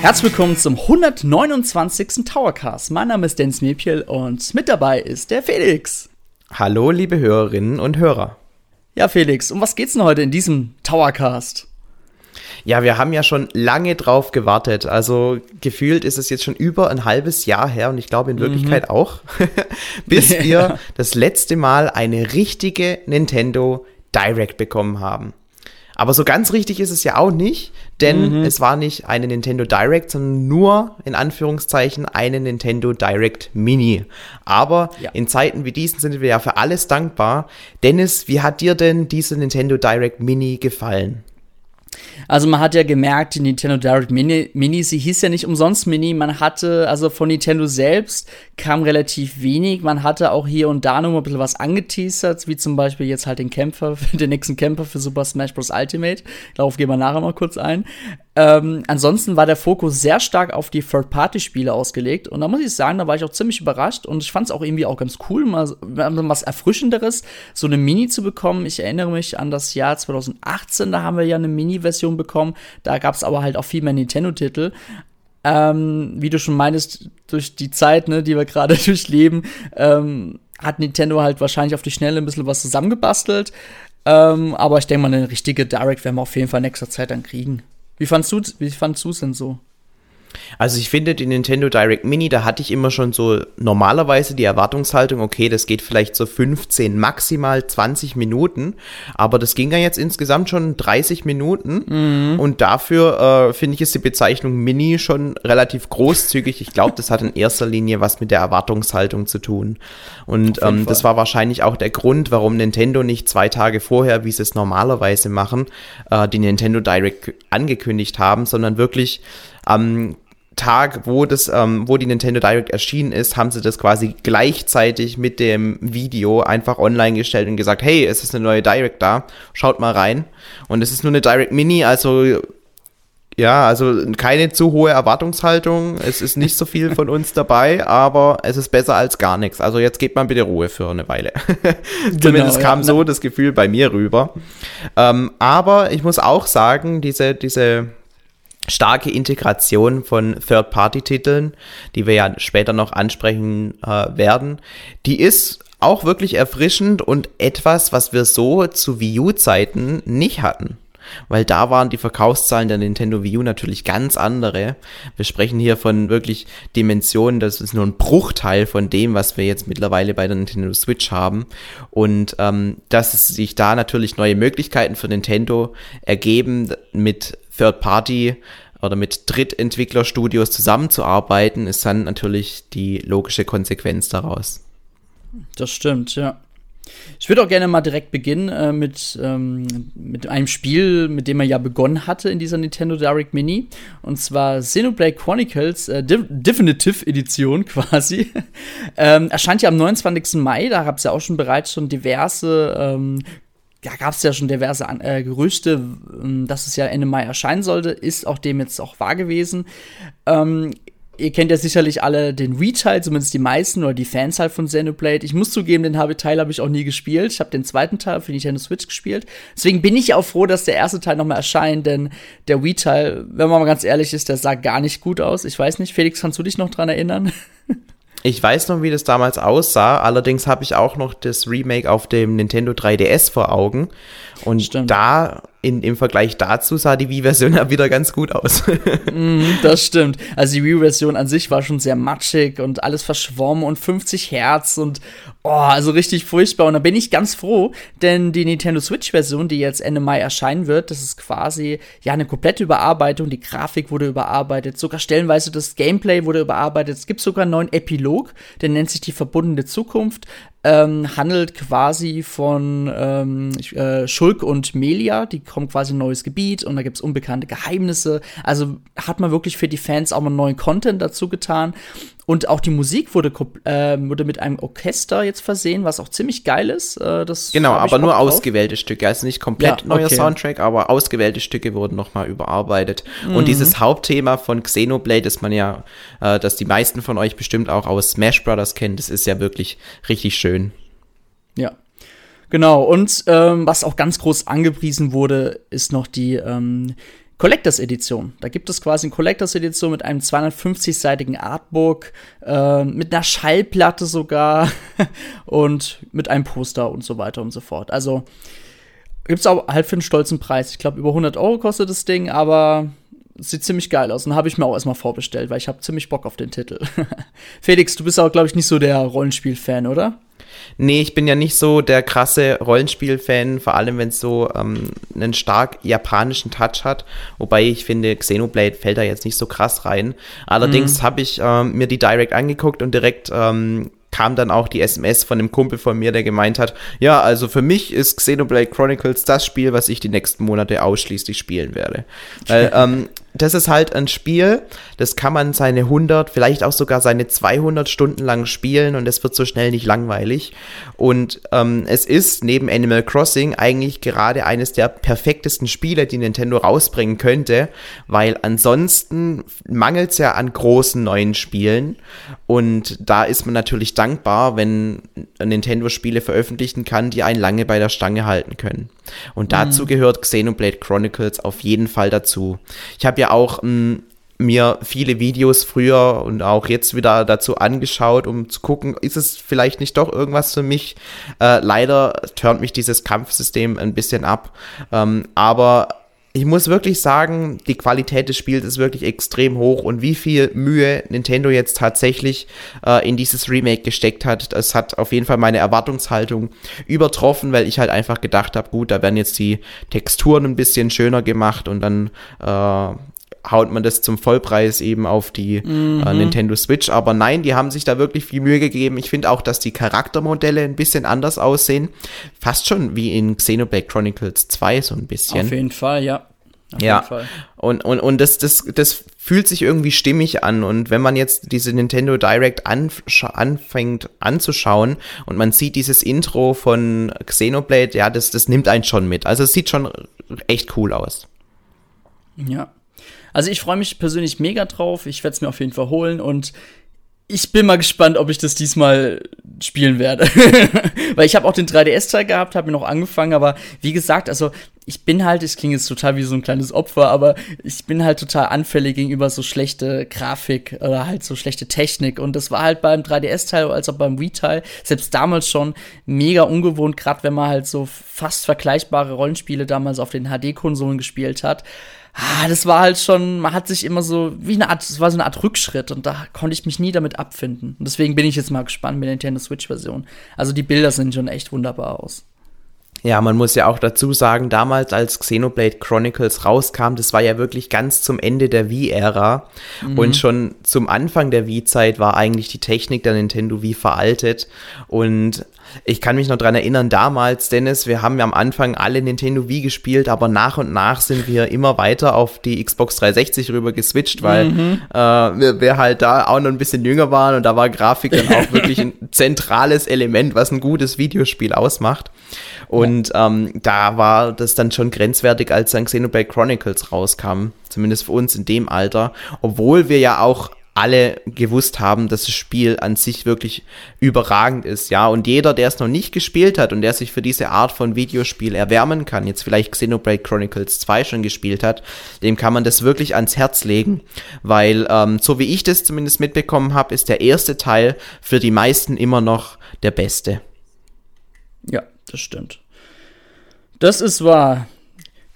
Herzlich willkommen zum 129. Towercast. Mein Name ist Dennis Mepiel und mit dabei ist der Felix. Hallo, liebe Hörerinnen und Hörer. Ja, Felix, um was geht's denn heute in diesem Towercast? Ja, wir haben ja schon lange drauf gewartet. Also gefühlt ist es jetzt schon über ein halbes Jahr her und ich glaube in mhm. Wirklichkeit mhm. auch, bis wir das letzte Mal eine richtige Nintendo Direct bekommen haben. Aber so ganz richtig ist es ja auch nicht, denn mhm. es war nicht eine Nintendo Direct, sondern nur in Anführungszeichen eine Nintendo Direct Mini. Aber ja. in Zeiten wie diesen sind wir ja für alles dankbar. Dennis, wie hat dir denn diese Nintendo Direct Mini gefallen? Also man hat ja gemerkt, die Nintendo Direct Mini, Mini, sie hieß ja nicht umsonst Mini, man hatte, also von Nintendo selbst kam relativ wenig, man hatte auch hier und da noch ein bisschen was angeteasert, wie zum Beispiel jetzt halt den Kämpfer, den nächsten Kämpfer für Super Smash Bros. Ultimate, darauf gehen wir nachher mal kurz ein. Ähm, ansonsten war der Fokus sehr stark auf die Third-Party-Spiele ausgelegt. Und da muss ich sagen, da war ich auch ziemlich überrascht. Und ich fand es auch irgendwie auch ganz cool, mal was Erfrischenderes, so eine Mini zu bekommen. Ich erinnere mich an das Jahr 2018, da haben wir ja eine Mini-Version bekommen. Da gab es aber halt auch viel mehr Nintendo-Titel. Ähm, wie du schon meinst, durch die Zeit, ne, die wir gerade durchleben, ähm, hat Nintendo halt wahrscheinlich auf die Schnelle ein bisschen was zusammengebastelt. Ähm, aber ich denke mal, eine richtige Direct werden wir auf jeden Fall in nächster Zeit dann kriegen. Wie fandst wie fandst du es denn so? Also ich finde die Nintendo Direct Mini, da hatte ich immer schon so normalerweise die Erwartungshaltung, okay, das geht vielleicht so 15, maximal 20 Minuten, aber das ging ja jetzt insgesamt schon 30 Minuten mhm. und dafür äh, finde ich ist die Bezeichnung Mini schon relativ großzügig. Ich glaube, das hat in erster Linie was mit der Erwartungshaltung zu tun und ähm, das war wahrscheinlich auch der Grund, warum Nintendo nicht zwei Tage vorher, wie sie es normalerweise machen, äh, die Nintendo Direct angekündigt haben, sondern wirklich am Tag, wo das, ähm, wo die Nintendo Direct erschienen ist, haben sie das quasi gleichzeitig mit dem Video einfach online gestellt und gesagt, hey, es ist eine neue Direct da, schaut mal rein. Und es ist nur eine Direct Mini, also ja, also keine zu hohe Erwartungshaltung. Es ist nicht so viel von uns dabei, aber es ist besser als gar nichts. Also jetzt gebt mal bitte Ruhe für eine Weile. Zumindest genau, kam ja. so das Gefühl bei mir rüber. Ähm, aber ich muss auch sagen, diese, diese starke Integration von Third-Party-Titeln, die wir ja später noch ansprechen äh, werden, die ist auch wirklich erfrischend und etwas, was wir so zu Wii U-Zeiten nicht hatten. Weil da waren die Verkaufszahlen der Nintendo Wii U natürlich ganz andere. Wir sprechen hier von wirklich Dimensionen, das ist nur ein Bruchteil von dem, was wir jetzt mittlerweile bei der Nintendo Switch haben. Und ähm, dass sich da natürlich neue Möglichkeiten für Nintendo ergeben mit Third-Party oder mit Drittentwicklerstudios zusammenzuarbeiten, ist dann natürlich die logische Konsequenz daraus. Das stimmt, ja. Ich würde auch gerne mal direkt beginnen äh, mit, ähm, mit einem Spiel, mit dem er ja begonnen hatte in dieser Nintendo Direct Mini. Und zwar Xenoblade Chronicles äh, Definitive Edition quasi. ähm, erscheint ja am 29. Mai, da gab es ja auch schon bereits schon diverse ähm, ja, gab es ja schon diverse äh, Gerüchte, ähm, dass es ja Ende Mai erscheinen sollte, ist auch dem jetzt auch wahr gewesen. Ähm, ihr kennt ja sicherlich alle den Wii-Teil, zumindest die meisten oder die Fans halt von Xenoblade. Ich muss zugeben, den Teil habe ich auch nie gespielt. Ich habe den zweiten Teil für Nintendo Switch gespielt. Deswegen bin ich auch froh, dass der erste Teil nochmal erscheint, denn der Wii-Teil, wenn man mal ganz ehrlich ist, der sah gar nicht gut aus. Ich weiß nicht, Felix, kannst du dich noch dran erinnern? Ich weiß noch, wie das damals aussah. Allerdings habe ich auch noch das Remake auf dem Nintendo 3DS vor Augen. Und Stimmt. da in, im Vergleich dazu sah die Wii-Version ja wieder ganz gut aus. mm, das stimmt. Also die Wii-Version an sich war schon sehr matschig und alles verschwommen und 50 Hertz und oh, also richtig furchtbar. Und da bin ich ganz froh, denn die Nintendo Switch-Version, die jetzt Ende Mai erscheinen wird, das ist quasi ja eine komplette Überarbeitung. Die Grafik wurde überarbeitet, sogar stellenweise das Gameplay wurde überarbeitet. Es gibt sogar einen neuen Epilog, der nennt sich die verbundene Zukunft ähm, handelt quasi von ähm, äh, Schulk und Melia, die kommen quasi in ein neues Gebiet und da gibt's unbekannte Geheimnisse. Also hat man wirklich für die Fans auch mal neuen Content dazu getan. Und auch die Musik wurde, äh, wurde mit einem Orchester jetzt versehen, was auch ziemlich geil ist. Äh, das genau, aber nur drauf. ausgewählte Stücke. Also nicht komplett ja, neuer okay. Soundtrack, aber ausgewählte Stücke wurden nochmal überarbeitet. Mhm. Und dieses Hauptthema von Xenoblade, das man ja, äh, das die meisten von euch bestimmt auch aus Smash Brothers kennen, das ist ja wirklich richtig schön. Ja, Genau, und ähm, was auch ganz groß angepriesen wurde, ist noch die ähm, Collectors Edition. Da gibt es quasi eine Collectors Edition mit einem 250-seitigen Artbook, äh, mit einer Schallplatte sogar und mit einem Poster und so weiter und so fort. Also gibt's auch halt für einen stolzen Preis. Ich glaube, über 100 Euro kostet das Ding, aber sieht ziemlich geil aus und habe ich mir auch erstmal vorbestellt, weil ich habe ziemlich Bock auf den Titel. Felix, du bist auch, glaube ich, nicht so der Rollenspiel-Fan, oder? Nee, ich bin ja nicht so der krasse Rollenspiel-Fan, vor allem wenn es so ähm, einen stark japanischen Touch hat. Wobei ich finde, Xenoblade fällt da jetzt nicht so krass rein. Allerdings mhm. habe ich ähm, mir die Direct angeguckt und direkt ähm, kam dann auch die SMS von einem Kumpel von mir, der gemeint hat, ja, also für mich ist Xenoblade Chronicles das Spiel, was ich die nächsten Monate ausschließlich spielen werde. Weil ähm, das ist halt ein Spiel, das kann man seine 100, vielleicht auch sogar seine 200 Stunden lang spielen und es wird so schnell nicht langweilig. Und ähm, es ist neben Animal Crossing eigentlich gerade eines der perfektesten Spiele, die Nintendo rausbringen könnte, weil ansonsten mangelt es ja an großen neuen Spielen und da ist man natürlich dankbar, wenn Nintendo Spiele veröffentlichen kann, die einen lange bei der Stange halten können. Und dazu mhm. gehört Xenoblade Chronicles auf jeden Fall dazu. Ich habe ja auch m, mir viele Videos früher und auch jetzt wieder dazu angeschaut, um zu gucken, ist es vielleicht nicht doch irgendwas für mich. Äh, leider turnt mich dieses Kampfsystem ein bisschen ab. Ähm, aber ich muss wirklich sagen, die Qualität des Spiels ist wirklich extrem hoch und wie viel Mühe Nintendo jetzt tatsächlich äh, in dieses Remake gesteckt hat, das hat auf jeden Fall meine Erwartungshaltung übertroffen, weil ich halt einfach gedacht habe, gut, da werden jetzt die Texturen ein bisschen schöner gemacht und dann äh, haut man das zum Vollpreis eben auf die äh, mhm. äh, Nintendo Switch. Aber nein, die haben sich da wirklich viel Mühe gegeben. Ich finde auch, dass die Charaktermodelle ein bisschen anders aussehen. Fast schon wie in Xenoblade Chronicles 2 so ein bisschen. Auf jeden Fall, ja. Auf ja, und, und, und das, das, das fühlt sich irgendwie stimmig an. Und wenn man jetzt diese Nintendo Direct anfängt anzuschauen und man sieht dieses Intro von Xenoblade, ja, das, das nimmt einen schon mit. Also es sieht schon echt cool aus. Ja, also ich freue mich persönlich mega drauf. Ich werde es mir auf jeden Fall holen und ich bin mal gespannt, ob ich das diesmal spielen werde. Weil ich habe auch den 3DS-Teil gehabt, habe mir noch angefangen, aber wie gesagt, also ich bin halt, ich klinge jetzt total wie so ein kleines Opfer, aber ich bin halt total anfällig gegenüber so schlechte Grafik oder halt so schlechte Technik. Und das war halt beim 3DS-Teil als auch beim Wii-Teil, selbst damals schon mega ungewohnt, gerade wenn man halt so fast vergleichbare Rollenspiele damals auf den HD-Konsolen gespielt hat ah, das war halt schon, man hat sich immer so, wie eine Art, es war so eine Art Rückschritt und da konnte ich mich nie damit abfinden. Und deswegen bin ich jetzt mal gespannt mit der Nintendo Switch-Version. Also die Bilder sehen schon echt wunderbar aus. Ja, man muss ja auch dazu sagen, damals als Xenoblade Chronicles rauskam, das war ja wirklich ganz zum Ende der Wii-Ära. Mhm. Und schon zum Anfang der Wii-Zeit war eigentlich die Technik der Nintendo Wii veraltet. Und ich kann mich noch dran erinnern, damals, Dennis, wir haben ja am Anfang alle Nintendo Wii gespielt, aber nach und nach sind wir immer weiter auf die Xbox 360 rüber geswitcht, weil mhm. äh, wir, wir, halt da auch noch ein bisschen jünger waren und da war Grafik dann auch wirklich ein zentrales Element, was ein gutes Videospiel ausmacht. Und ja. ähm, da war das dann schon grenzwertig, als dann Xenoblade Chronicles rauskam, zumindest für uns in dem Alter, obwohl wir ja auch alle gewusst haben, dass das Spiel an sich wirklich überragend ist, ja. Und jeder, der es noch nicht gespielt hat und der sich für diese Art von Videospiel erwärmen kann, jetzt vielleicht Xenoblade Chronicles 2 schon gespielt hat, dem kann man das wirklich ans Herz legen, weil ähm, so wie ich das zumindest mitbekommen habe, ist der erste Teil für die meisten immer noch der beste. Ja, das stimmt. Das ist wahr.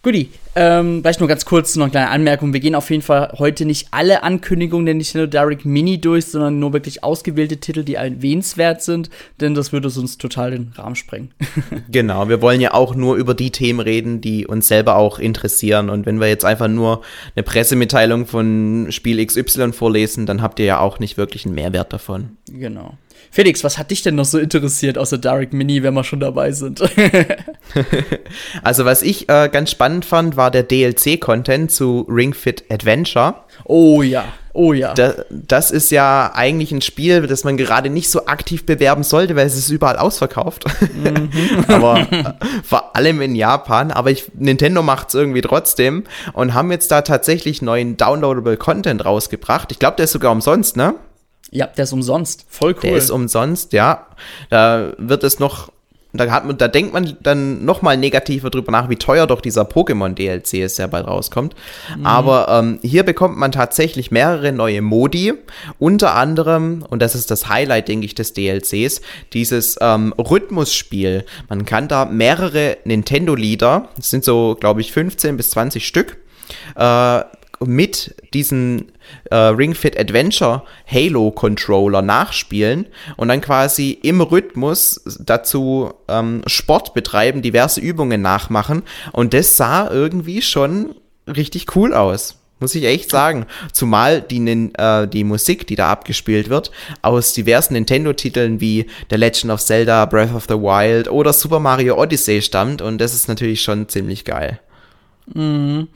Guti, ähm, vielleicht nur ganz kurz noch eine kleine Anmerkung. Wir gehen auf jeden Fall heute nicht alle Ankündigungen der Nintendo Direct Mini durch, sondern nur wirklich ausgewählte Titel, die erwähnenswert sind, denn das würde uns total den Rahmen sprengen. genau, wir wollen ja auch nur über die Themen reden, die uns selber auch interessieren. Und wenn wir jetzt einfach nur eine Pressemitteilung von Spiel XY vorlesen, dann habt ihr ja auch nicht wirklich einen Mehrwert davon. Genau. Felix, was hat dich denn noch so interessiert außer Direct Mini, wenn wir schon dabei sind? also, was ich äh, ganz spannend fand, war der DLC-Content zu Ring Fit Adventure. Oh ja. Oh ja. Da, das ist ja eigentlich ein Spiel, das man gerade nicht so aktiv bewerben sollte, weil es ist überall ausverkauft. Mhm. aber äh, vor allem in Japan. Aber ich, Nintendo macht es irgendwie trotzdem und haben jetzt da tatsächlich neuen Downloadable Content rausgebracht. Ich glaube, der ist sogar umsonst, ne? Ja, der ist umsonst. Voll cool. Der ist umsonst, ja. Da wird es noch da, hat man, da denkt man dann nochmal negativer drüber nach, wie teuer doch dieser Pokémon-DLC ist, der bald rauskommt. Mhm. Aber ähm, hier bekommt man tatsächlich mehrere neue Modi. Unter anderem, und das ist das Highlight, denke ich, des DLCs, dieses ähm, Rhythmusspiel. Man kann da mehrere Nintendo-Lieder, das sind so, glaube ich, 15 bis 20 Stück, äh, mit diesen äh, Ring Fit Adventure Halo Controller nachspielen und dann quasi im Rhythmus dazu ähm, Sport betreiben, diverse Übungen nachmachen und das sah irgendwie schon richtig cool aus. Muss ich echt sagen. Zumal die, äh, die Musik, die da abgespielt wird, aus diversen Nintendo-Titeln wie The Legend of Zelda, Breath of the Wild oder Super Mario Odyssey stammt und das ist natürlich schon ziemlich geil. Mhm.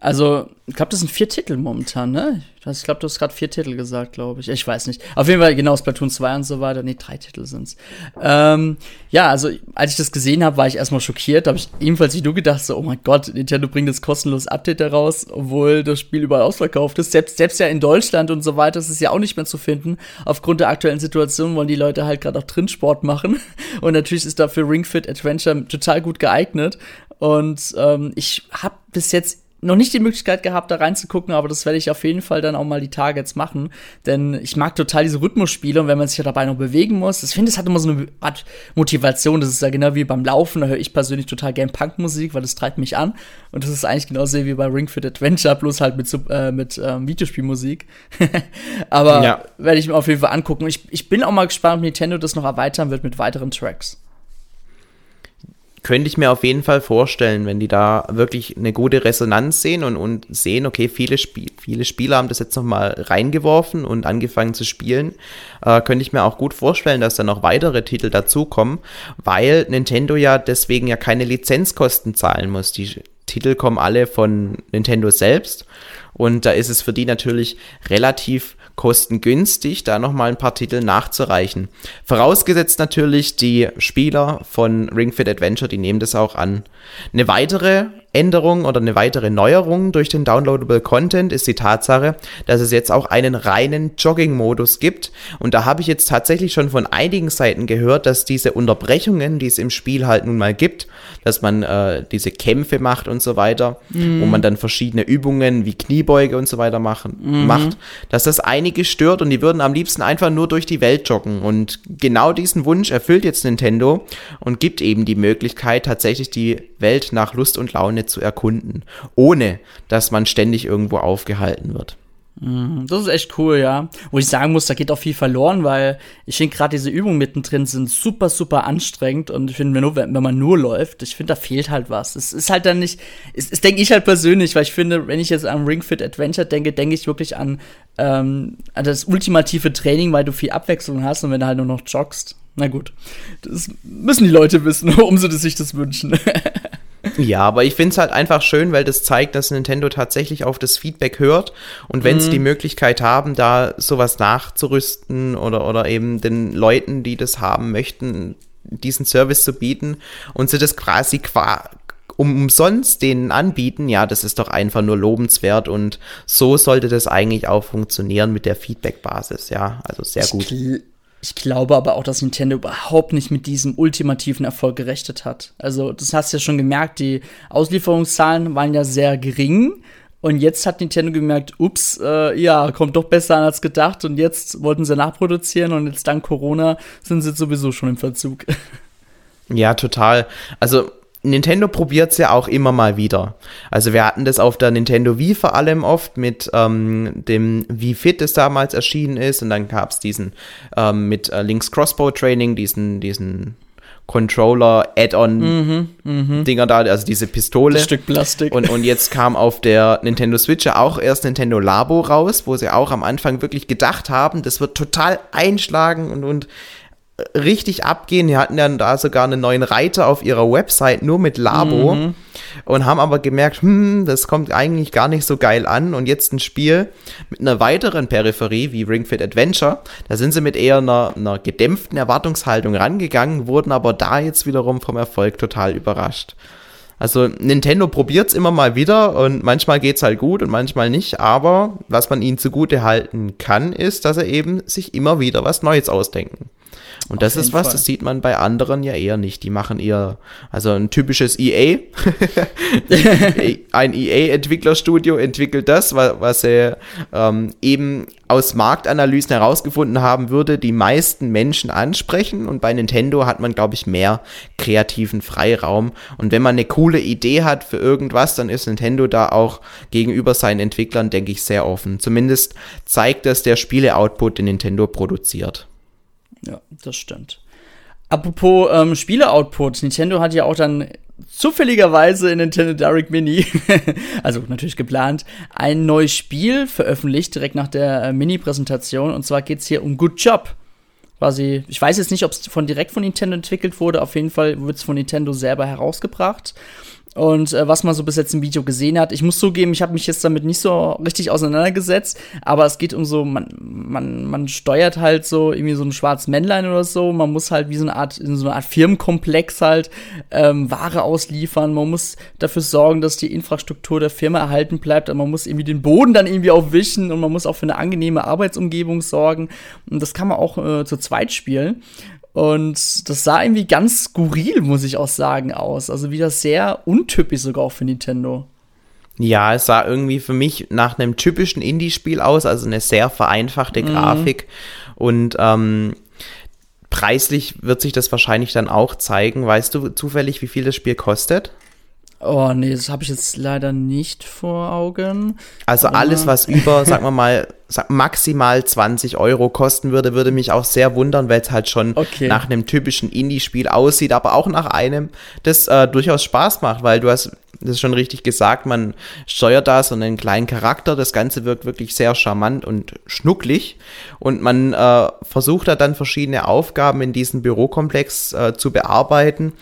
Also, ich glaube, das sind vier Titel momentan, ne? Ich glaube, du hast gerade vier Titel gesagt, glaube ich. Ich weiß nicht. Auf jeden Fall genau Splatoon 2 und so weiter. Nee, drei Titel sind's. Ähm, ja, also als ich das gesehen habe, war ich erstmal schockiert. Da habe ich ebenfalls wie du gedacht, so, oh mein Gott, Nintendo bringt das kostenlos Update heraus, obwohl das Spiel überall ausverkauft ist. Selbst, selbst ja in Deutschland und so weiter ist es ja auch nicht mehr zu finden. Aufgrund der aktuellen Situation wollen die Leute halt gerade auch drin Sport machen. Und natürlich ist dafür Ring Fit Adventure total gut geeignet. Und ähm, ich habe bis jetzt noch nicht die Möglichkeit gehabt, da reinzugucken, aber das werde ich auf jeden Fall dann auch mal die Tage jetzt machen. Denn ich mag total diese Rhythmusspiele und wenn man sich ja dabei noch bewegen muss, ich finde, es hat immer so eine Art Motivation. Das ist ja genau wie beim Laufen, da höre ich persönlich total gern Punkmusik, weil das treibt mich an. Und das ist eigentlich genauso wie bei Ring Fit Adventure, bloß halt mit, äh, mit ähm, Videospielmusik. aber ja. werde ich mir auf jeden Fall angucken. Ich, ich bin auch mal gespannt, ob Nintendo das noch erweitern wird mit weiteren Tracks könnte ich mir auf jeden Fall vorstellen, wenn die da wirklich eine gute Resonanz sehen und, und sehen, okay, viele, Spiel, viele Spieler haben das jetzt nochmal reingeworfen und angefangen zu spielen, äh, könnte ich mir auch gut vorstellen, dass da noch weitere Titel dazukommen, weil Nintendo ja deswegen ja keine Lizenzkosten zahlen muss. Die Titel kommen alle von Nintendo selbst und da ist es für die natürlich relativ kostengünstig, da nochmal ein paar Titel nachzureichen. Vorausgesetzt natürlich, die Spieler von Ring Fit Adventure, die nehmen das auch an. Eine weitere Änderung oder eine weitere Neuerung durch den Downloadable Content ist die Tatsache, dass es jetzt auch einen reinen Jogging-Modus gibt. Und da habe ich jetzt tatsächlich schon von einigen Seiten gehört, dass diese Unterbrechungen, die es im Spiel halt nun mal gibt, dass man äh, diese Kämpfe macht und so weiter, mhm. wo man dann verschiedene Übungen wie Kniebeuge und so weiter machen, mhm. macht, dass das einige stört und die würden am liebsten einfach nur durch die Welt joggen. Und genau diesen Wunsch erfüllt jetzt Nintendo und gibt eben die Möglichkeit, tatsächlich die Welt nach Lust und Laune Planet zu erkunden, ohne dass man ständig irgendwo aufgehalten wird. Mhm, das ist echt cool, ja. Wo ich sagen muss, da geht auch viel verloren, weil ich finde gerade diese Übungen mittendrin sind super, super anstrengend und ich finde, wenn, wenn man nur läuft, ich finde, da fehlt halt was. Es ist halt dann nicht, es, es denke ich halt persönlich, weil ich finde, wenn ich jetzt an Ring Fit Adventure denke, denke ich wirklich an, ähm, an das ultimative Training, weil du viel Abwechslung hast und wenn du halt nur noch joggst. Na gut, das müssen die Leute wissen, um sie sich das wünschen. Ja, aber ich finde es halt einfach schön, weil das zeigt, dass Nintendo tatsächlich auf das Feedback hört und wenn sie mhm. die Möglichkeit haben, da sowas nachzurüsten oder, oder eben den Leuten, die das haben möchten, diesen Service zu bieten und sie das quasi qua umsonst denen anbieten, ja, das ist doch einfach nur lobenswert und so sollte das eigentlich auch funktionieren mit der Feedback-Basis, ja, also sehr gut. Ich glaube aber auch, dass Nintendo überhaupt nicht mit diesem ultimativen Erfolg gerechnet hat. Also, das hast du ja schon gemerkt, die Auslieferungszahlen waren ja sehr gering. Und jetzt hat Nintendo gemerkt, ups, äh, ja, kommt doch besser an als gedacht. Und jetzt wollten sie nachproduzieren und jetzt dank Corona sind sie sowieso schon im Verzug. Ja, total. Also Nintendo probiert es ja auch immer mal wieder. Also wir hatten das auf der Nintendo Wii vor allem oft mit ähm, dem Wii Fit, das damals erschienen ist. Und dann gab es diesen ähm, mit äh, Links Crossbow Training, diesen, diesen Controller Add-on mhm, mh. Dinger da, also diese Pistole. Das Stück Plastik. Und, und jetzt kam auf der Nintendo Switch ja auch erst Nintendo Labo raus, wo sie auch am Anfang wirklich gedacht haben, das wird total einschlagen und, und richtig abgehen. Die hatten dann da sogar einen neuen Reiter auf ihrer Website nur mit Labo mhm. und haben aber gemerkt, hm, das kommt eigentlich gar nicht so geil an. Und jetzt ein Spiel mit einer weiteren Peripherie wie Ring Fit Adventure. Da sind sie mit eher einer, einer gedämpften Erwartungshaltung rangegangen, wurden aber da jetzt wiederum vom Erfolg total überrascht. Also Nintendo probiert es immer mal wieder und manchmal geht es halt gut und manchmal nicht, aber was man ihnen zugute halten kann, ist, dass er eben sich immer wieder was Neues ausdenken. Und das ist was, Fall. das sieht man bei anderen ja eher nicht. Die machen eher, also ein typisches EA. ein EA-Entwicklerstudio entwickelt das, was, was er ähm, eben aus Marktanalysen herausgefunden haben würde, die meisten Menschen ansprechen. Und bei Nintendo hat man, glaube ich, mehr kreativen Freiraum. Und wenn man eine coole Idee hat für irgendwas, dann ist Nintendo da auch gegenüber seinen Entwicklern, denke ich, sehr offen. Zumindest zeigt das der Spiele-Output, den Nintendo produziert. Ja, das stimmt. Apropos ähm, Spiele-Output, Nintendo hat ja auch dann zufälligerweise in Nintendo Direct Mini, also natürlich geplant, ein neues Spiel veröffentlicht, direkt nach der äh, Mini-Präsentation. Und zwar geht es hier um Good Job. Quasi, ich weiß jetzt nicht, ob es von direkt von Nintendo entwickelt wurde, auf jeden Fall wird es von Nintendo selber herausgebracht und äh, was man so bis jetzt im Video gesehen hat. Ich muss zugeben, ich habe mich jetzt damit nicht so richtig auseinandergesetzt, aber es geht um so, man, man, man steuert halt so irgendwie so ein schwarzes Männlein oder so. Man muss halt wie so eine Art, in so eine Art Firmenkomplex halt ähm, Ware ausliefern. Man muss dafür sorgen, dass die Infrastruktur der Firma erhalten bleibt. Und man muss irgendwie den Boden dann irgendwie aufwischen und man muss auch für eine angenehme Arbeitsumgebung sorgen. Und das kann man auch äh, zu zweit spielen. Und das sah irgendwie ganz skurril, muss ich auch sagen, aus. Also wieder sehr untypisch sogar auch für Nintendo. Ja, es sah irgendwie für mich nach einem typischen Indie-Spiel aus, also eine sehr vereinfachte mhm. Grafik. Und ähm, preislich wird sich das wahrscheinlich dann auch zeigen. Weißt du zufällig, wie viel das Spiel kostet? Oh nee, das habe ich jetzt leider nicht vor Augen. Also alles, was über, sagen wir mal, maximal 20 Euro kosten würde, würde mich auch sehr wundern, weil es halt schon okay. nach einem typischen Indie-Spiel aussieht, aber auch nach einem, das äh, durchaus Spaß macht, weil du hast das ist schon richtig gesagt, man steuert da so einen kleinen Charakter, das Ganze wirkt wirklich sehr charmant und schnucklig und man äh, versucht da dann verschiedene Aufgaben in diesem Bürokomplex äh, zu bearbeiten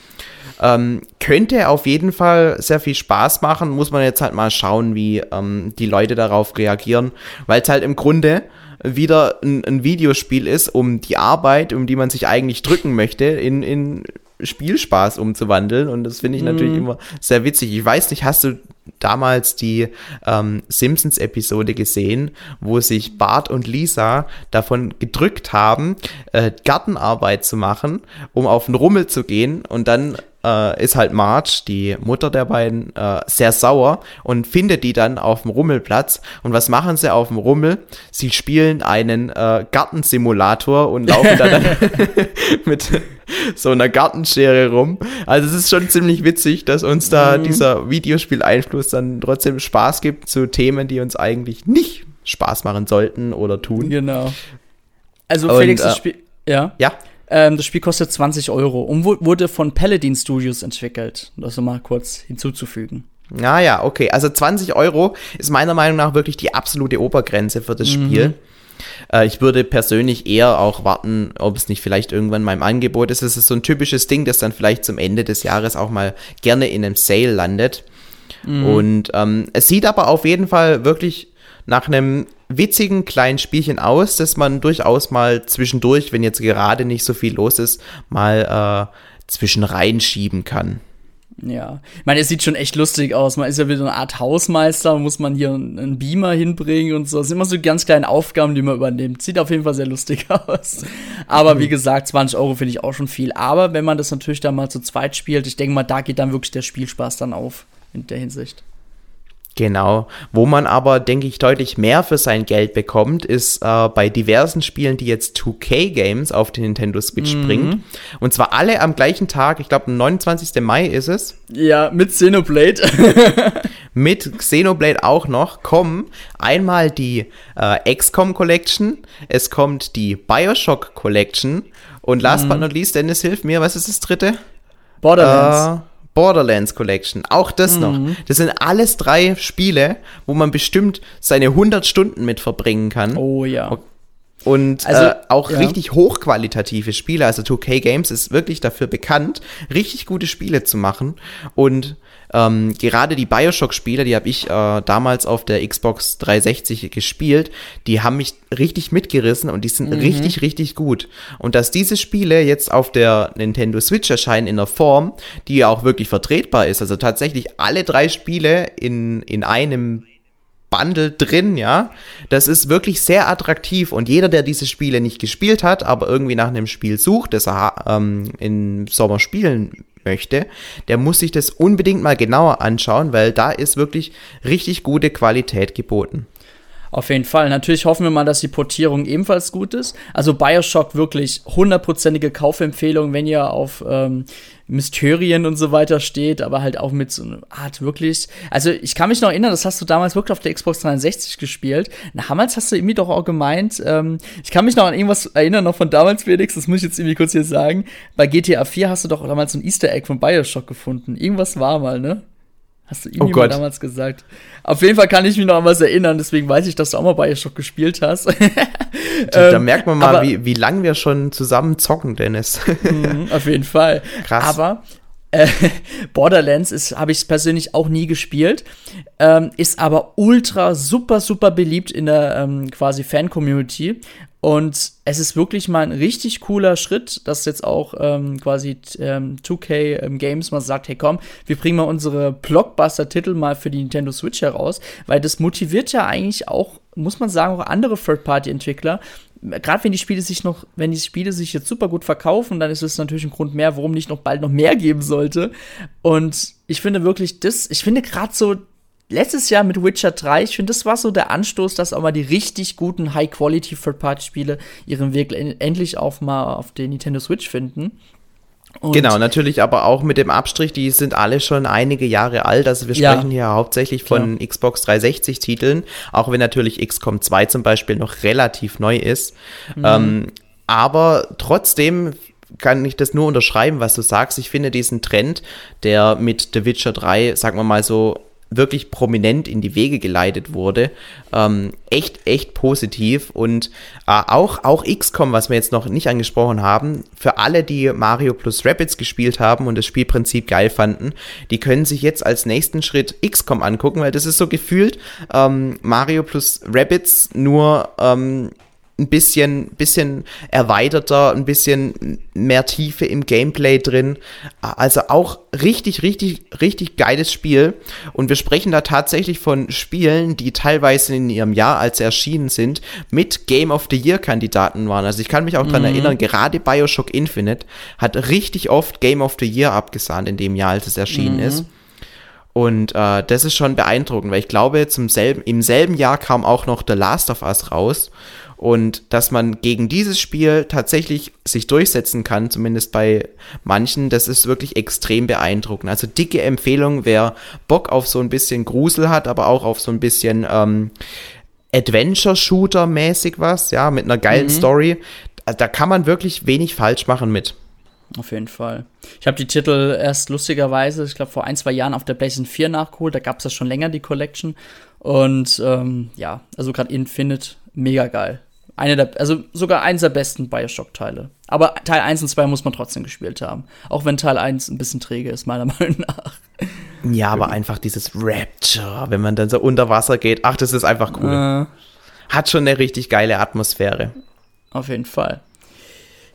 ähm, könnte auf jeden Fall sehr viel Spaß machen, muss man jetzt halt mal schauen, wie ähm, die Leute darauf reagieren, weil es halt im Grunde wieder ein, ein, Videospiel ist, um die Arbeit, um die man sich eigentlich drücken möchte, in, in Spielspaß umzuwandeln. Und das finde ich mm. natürlich mhm. immer sehr witzig. Ich weiß nicht, hast du damals die ähm, Simpsons-Episode gesehen, wo sich Bart und Lisa davon gedrückt haben, äh, Gartenarbeit zu machen, um auf den Rummel zu gehen und dann äh, ist halt Marge, die Mutter der beiden, äh, sehr sauer und findet die dann auf dem Rummelplatz. Und was machen sie auf dem Rummel? Sie spielen einen äh, Gartensimulator und laufen da dann mit so einer Gartenschere rum. Also es ist schon ziemlich witzig, dass uns da mhm. dieser Videospieleinfluss dann trotzdem Spaß gibt zu Themen, die uns eigentlich nicht Spaß machen sollten oder tun. Genau. Also Felix, und, äh, das Spiel, ja. Ja. Ähm, das Spiel kostet 20 Euro und wurde von Paladin Studios entwickelt. Das mal kurz hinzuzufügen. Ja, ja, okay. Also 20 Euro ist meiner Meinung nach wirklich die absolute Obergrenze für das mhm. Spiel. Äh, ich würde persönlich eher auch warten, ob es nicht vielleicht irgendwann mal im Angebot ist. Es ist so ein typisches Ding, das dann vielleicht zum Ende des Jahres auch mal gerne in einem Sale landet. Mhm. Und ähm, es sieht aber auf jeden Fall wirklich nach einem witzigen kleinen Spielchen aus, dass man durchaus mal zwischendurch, wenn jetzt gerade nicht so viel los ist, mal äh, zwischen reinschieben kann. Ja, ich meine, es sieht schon echt lustig aus. Man ist ja wieder eine Art Hausmeister, muss man hier einen Beamer hinbringen und so. Das sind immer so ganz kleine Aufgaben, die man übernimmt. Sieht auf jeden Fall sehr lustig aus. Aber wie gesagt, 20 Euro finde ich auch schon viel. Aber wenn man das natürlich dann mal zu zweit spielt, ich denke mal, da geht dann wirklich der Spielspaß dann auf in der Hinsicht. Genau. Wo man aber, denke ich, deutlich mehr für sein Geld bekommt, ist äh, bei diversen Spielen, die jetzt 2K-Games auf den Nintendo Switch mhm. bringt. Und zwar alle am gleichen Tag, ich glaube, 29. Mai ist es. Ja, mit Xenoblade. mit Xenoblade auch noch kommen einmal die äh, XCOM Collection, es kommt die Bioshock Collection und last mhm. but not least, Dennis, hilf mir, was ist das dritte? Borderlands. Äh, Borderlands Collection, auch das mhm. noch. Das sind alles drei Spiele, wo man bestimmt seine 100 Stunden mit verbringen kann. Oh ja. Und also, äh, auch ja. richtig hochqualitative Spiele. Also 2K Games ist wirklich dafür bekannt, richtig gute Spiele zu machen. Und ähm, gerade die Bioshock-Spiele, die habe ich äh, damals auf der Xbox 360 gespielt, die haben mich richtig mitgerissen und die sind mhm. richtig, richtig gut. Und dass diese Spiele jetzt auf der Nintendo Switch erscheinen in einer Form, die ja auch wirklich vertretbar ist, also tatsächlich alle drei Spiele in, in einem Bundle drin, ja. Das ist wirklich sehr attraktiv und jeder, der diese Spiele nicht gespielt hat, aber irgendwie nach einem Spiel sucht, das er ähm, im Sommer spielen möchte, der muss sich das unbedingt mal genauer anschauen, weil da ist wirklich richtig gute Qualität geboten. Auf jeden Fall. Natürlich hoffen wir mal, dass die Portierung ebenfalls gut ist. Also Bioshock wirklich hundertprozentige Kaufempfehlung, wenn ihr auf ähm, Mysterien und so weiter steht, aber halt auch mit so einer Art wirklich. Also ich kann mich noch erinnern, das hast du damals wirklich auf der Xbox 360 gespielt. Damals hast du irgendwie doch auch gemeint, ähm, ich kann mich noch an irgendwas erinnern, noch von damals, Felix, das muss ich jetzt irgendwie kurz hier sagen. Bei GTA 4 hast du doch damals so ein Easter Egg von Bioshock gefunden. Irgendwas war mal, ne? Hast du ihm oh damals gesagt? Auf jeden Fall kann ich mich noch an was erinnern, deswegen weiß ich, dass du auch mal Bioshock gespielt hast. da, da, merkt man mal, aber, wie, wie lange wir schon zusammen zocken, Dennis. Mhm, auf jeden Fall. Krass. Aber äh, Borderlands ist, habe ich persönlich auch nie gespielt, ähm, ist aber ultra super super beliebt in der ähm, quasi Fan-Community und es ist wirklich mal ein richtig cooler Schritt, dass jetzt auch ähm, quasi ähm, 2K ähm, Games mal sagt, hey komm, wir bringen mal unsere Blockbuster-Titel mal für die Nintendo Switch heraus, weil das motiviert ja eigentlich auch, muss man sagen, auch andere Third-Party-Entwickler. Gerade wenn die Spiele sich noch, wenn die Spiele sich jetzt super gut verkaufen, dann ist es natürlich ein Grund mehr, warum nicht noch bald noch mehr geben sollte. Und ich finde wirklich das, ich finde gerade so letztes Jahr mit Witcher 3, ich finde, das war so der Anstoß, dass auch mal die richtig guten High-Quality Third-Party-Spiele ihren Weg endlich auch mal auf den Nintendo Switch finden. Und genau, natürlich aber auch mit dem Abstrich, die sind alle schon einige Jahre alt. Also wir sprechen ja, hier hauptsächlich von klar. Xbox 360 Titeln, auch wenn natürlich XCOM 2 zum Beispiel noch relativ neu ist. Mhm. Ähm, aber trotzdem kann ich das nur unterschreiben, was du sagst. Ich finde diesen Trend, der mit The Witcher 3, sagen wir mal so, wirklich prominent in die Wege geleitet wurde. Ähm, echt, echt positiv. Und äh, auch, auch XCOM, was wir jetzt noch nicht angesprochen haben, für alle, die Mario plus Rapids gespielt haben und das Spielprinzip geil fanden, die können sich jetzt als nächsten Schritt XCOM angucken, weil das ist so gefühlt ähm, Mario plus Rapids nur ähm, ein bisschen, bisschen erweiterter, ein bisschen mehr Tiefe im Gameplay drin. Also auch richtig, richtig, richtig geiles Spiel. Und wir sprechen da tatsächlich von Spielen, die teilweise in ihrem Jahr, als sie erschienen sind, mit Game of the Year Kandidaten waren. Also ich kann mich auch mhm. dran erinnern, gerade Bioshock Infinite hat richtig oft Game of the Year abgesahnt in dem Jahr, als es erschienen mhm. ist. Und äh, das ist schon beeindruckend, weil ich glaube, zum selben, im selben Jahr kam auch noch The Last of Us raus. Und dass man gegen dieses Spiel tatsächlich sich durchsetzen kann, zumindest bei manchen, das ist wirklich extrem beeindruckend. Also dicke Empfehlung, wer Bock auf so ein bisschen Grusel hat, aber auch auf so ein bisschen ähm, Adventure-Shooter-mäßig was, ja, mit einer geilen mhm. Story. Da kann man wirklich wenig falsch machen mit. Auf jeden Fall. Ich habe die Titel erst lustigerweise, ich glaube, vor ein, zwei Jahren auf der PlayStation 4 nachgeholt. Da gab es ja schon länger, die Collection. Und ähm, ja, also gerade Infinite, mega geil eine der, also sogar eins der besten Bioshock-Teile. Aber Teil 1 und 2 muss man trotzdem gespielt haben. Auch wenn Teil 1 ein bisschen träge ist, meiner Meinung nach. Ja, aber einfach dieses Rapture, wenn man dann so unter Wasser geht. Ach, das ist einfach cool. Äh, Hat schon eine richtig geile Atmosphäre. Auf jeden Fall.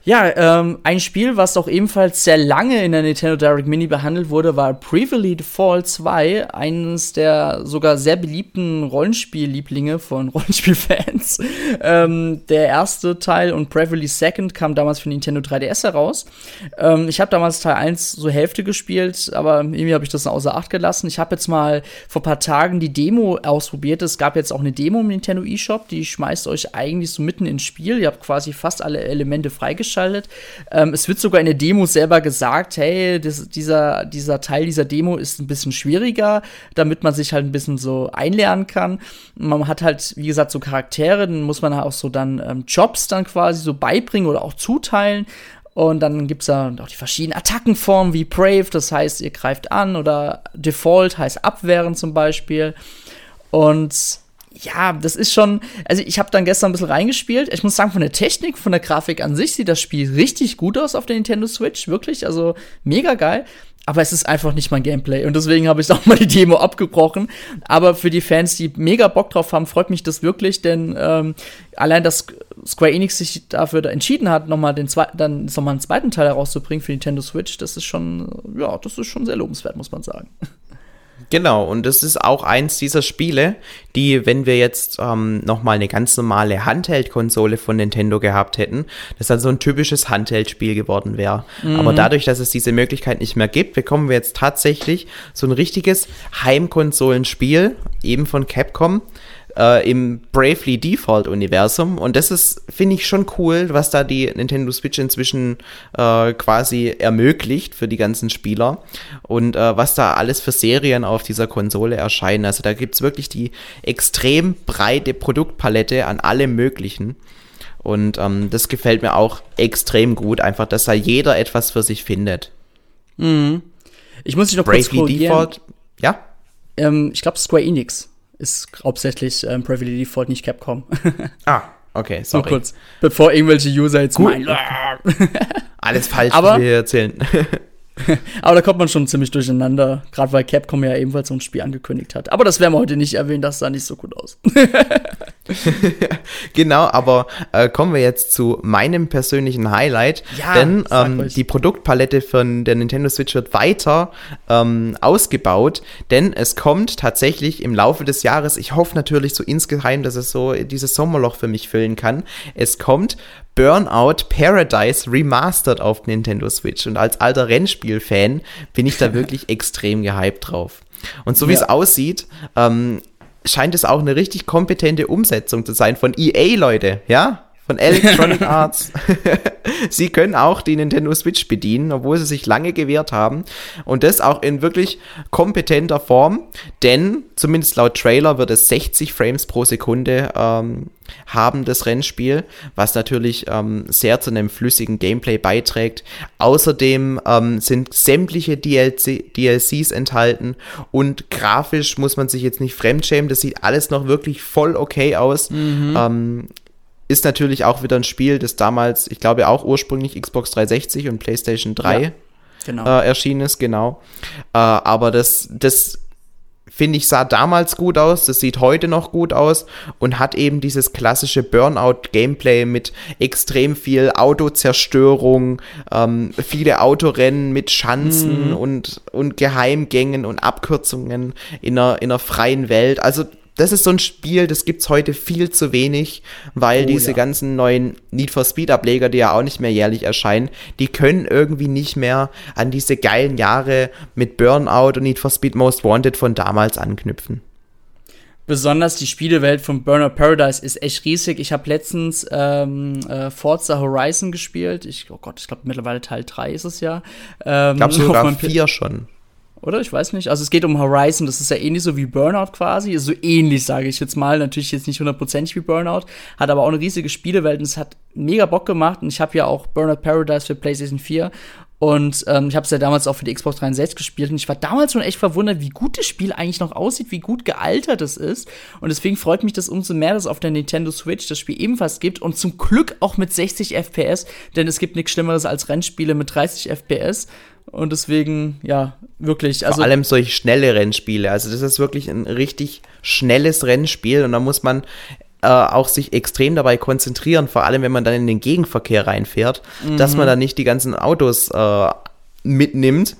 Ja, ähm, ein Spiel, was auch ebenfalls sehr lange in der Nintendo Direct Mini behandelt wurde, war Bravely Default 2, eines der sogar sehr beliebten Rollenspiellieblinge von Rollenspielfans. ähm, der erste Teil und Bravely Second kam damals für Nintendo 3DS heraus. Ähm, ich habe damals Teil 1 so Hälfte gespielt, aber irgendwie habe ich das außer Acht gelassen. Ich habe jetzt mal vor paar Tagen die Demo ausprobiert. Es gab jetzt auch eine Demo im Nintendo eShop, die schmeißt euch eigentlich so mitten ins Spiel. Ihr habt quasi fast alle Elemente freigeschaltet freigeschaltet. Ähm, es wird sogar in der Demo selber gesagt, hey, das, dieser, dieser Teil dieser Demo ist ein bisschen schwieriger, damit man sich halt ein bisschen so einlernen kann. Man hat halt, wie gesagt, so Charaktere, dann muss man auch so dann ähm, Jobs dann quasi so beibringen oder auch zuteilen. Und dann gibt es da auch die verschiedenen Attackenformen wie Brave, das heißt, ihr greift an, oder Default heißt abwehren zum Beispiel. Und ja, das ist schon, also ich habe dann gestern ein bisschen reingespielt. Ich muss sagen, von der Technik, von der Grafik an sich sieht das Spiel richtig gut aus auf der Nintendo Switch, wirklich, also mega geil. Aber es ist einfach nicht mein Gameplay und deswegen habe ich auch mal die Demo abgebrochen. Aber für die Fans, die mega Bock drauf haben, freut mich das wirklich, denn ähm, allein, dass Square Enix sich dafür entschieden hat, nochmal den zweiten, dann noch mal einen zweiten Teil herauszubringen für Nintendo Switch, das ist schon, ja, das ist schon sehr lobenswert, muss man sagen. Genau, und das ist auch eins dieser Spiele, die, wenn wir jetzt ähm, nochmal eine ganz normale Handheld-Konsole von Nintendo gehabt hätten, das dann so ein typisches Handheld-Spiel geworden wäre. Mhm. Aber dadurch, dass es diese Möglichkeit nicht mehr gibt, bekommen wir jetzt tatsächlich so ein richtiges Heimkonsolenspiel, eben von Capcom, äh, im Bravely Default Universum. Und das ist, finde ich, schon cool, was da die Nintendo Switch inzwischen äh, quasi ermöglicht für die ganzen Spieler. Und äh, was da alles für Serien auf dieser Konsole erscheinen. Also da gibt's wirklich die extrem breite Produktpalette an allem Möglichen. Und ähm, das gefällt mir auch extrem gut, einfach, dass da jeder etwas für sich findet. Mhm. Ich muss dich noch Bravely kurz Default, ja? Ähm, ich glaube Square Enix ist hauptsächlich ähm, Bravely Default, nicht Capcom. ah, okay, sorry. Nur kurz, bevor irgendwelche User jetzt Gut. meinen. Alles falsch, Aber, was wir hier erzählen. Aber da kommt man schon ziemlich durcheinander, gerade weil Capcom ja ebenfalls so ein Spiel angekündigt hat. Aber das werden wir heute nicht erwähnen, das sah nicht so gut aus. genau, aber äh, kommen wir jetzt zu meinem persönlichen Highlight. Ja, denn ähm, die Produktpalette von der Nintendo Switch wird weiter ähm, ausgebaut, denn es kommt tatsächlich im Laufe des Jahres, ich hoffe natürlich so insgeheim, dass es so dieses Sommerloch für mich füllen kann. Es kommt Burnout Paradise Remastered auf Nintendo Switch. Und als alter Rennspiel-Fan bin ich da wirklich extrem gehypt drauf. Und so wie ja. es aussieht, ähm, scheint es auch eine richtig kompetente Umsetzung zu sein von EA, Leute, ja? Von Electronic Arts. sie können auch die Nintendo Switch bedienen, obwohl sie sich lange gewehrt haben. Und das auch in wirklich kompetenter Form, denn zumindest laut Trailer wird es 60 Frames pro Sekunde ähm, haben, das Rennspiel, was natürlich ähm, sehr zu einem flüssigen Gameplay beiträgt. Außerdem ähm, sind sämtliche DLC, DLCs enthalten und grafisch muss man sich jetzt nicht fremdschämen, das sieht alles noch wirklich voll okay aus. Mhm. Ist natürlich auch wieder ein Spiel, das damals, ich glaube auch ursprünglich Xbox 360 und PlayStation 3 ja, genau. äh, erschienen ist, genau. Äh, aber das, das finde ich, sah damals gut aus, das sieht heute noch gut aus und hat eben dieses klassische Burnout-Gameplay mit extrem viel Autozerstörung, ähm, viele Autorennen mit Schanzen mhm. und, und Geheimgängen und Abkürzungen in einer, in einer freien Welt. Also das ist so ein Spiel, das gibt's heute viel zu wenig, weil oh, diese ja. ganzen neuen Need for Speed Ableger, die ja auch nicht mehr jährlich erscheinen, die können irgendwie nicht mehr an diese geilen Jahre mit Burnout und Need for Speed Most Wanted von damals anknüpfen. Besonders die Spielewelt von Burnout Paradise ist echt riesig. Ich habe letztens ähm, äh, Forza Horizon gespielt. Ich, oh Gott, ich glaube mittlerweile Teil 3 ist es ja. Ähm, ich glaube sogar 4 schon oder? Ich weiß nicht. Also es geht um Horizon, das ist ja ähnlich so wie Burnout quasi. So ähnlich, sage ich jetzt mal. Natürlich jetzt nicht hundertprozentig wie Burnout, hat aber auch eine riesige Spielewelt und es hat mega Bock gemacht. Und ich habe ja auch Burnout Paradise für PlayStation 4 und ähm, ich habe es ja damals auch für die Xbox 360 gespielt und ich war damals schon echt verwundert, wie gut das Spiel eigentlich noch aussieht, wie gut gealtert es ist. Und deswegen freut mich das umso mehr, dass es auf der Nintendo Switch das Spiel ebenfalls gibt und zum Glück auch mit 60 FPS, denn es gibt nichts Schlimmeres als Rennspiele mit 30 FPS. Und deswegen, ja, wirklich. Also Vor allem solche schnelle Rennspiele. Also, das ist wirklich ein richtig schnelles Rennspiel und da muss man äh, auch sich extrem dabei konzentrieren, vor allem wenn man dann in den Gegenverkehr reinfährt, mhm. dass man dann nicht die ganzen Autos äh, mitnimmt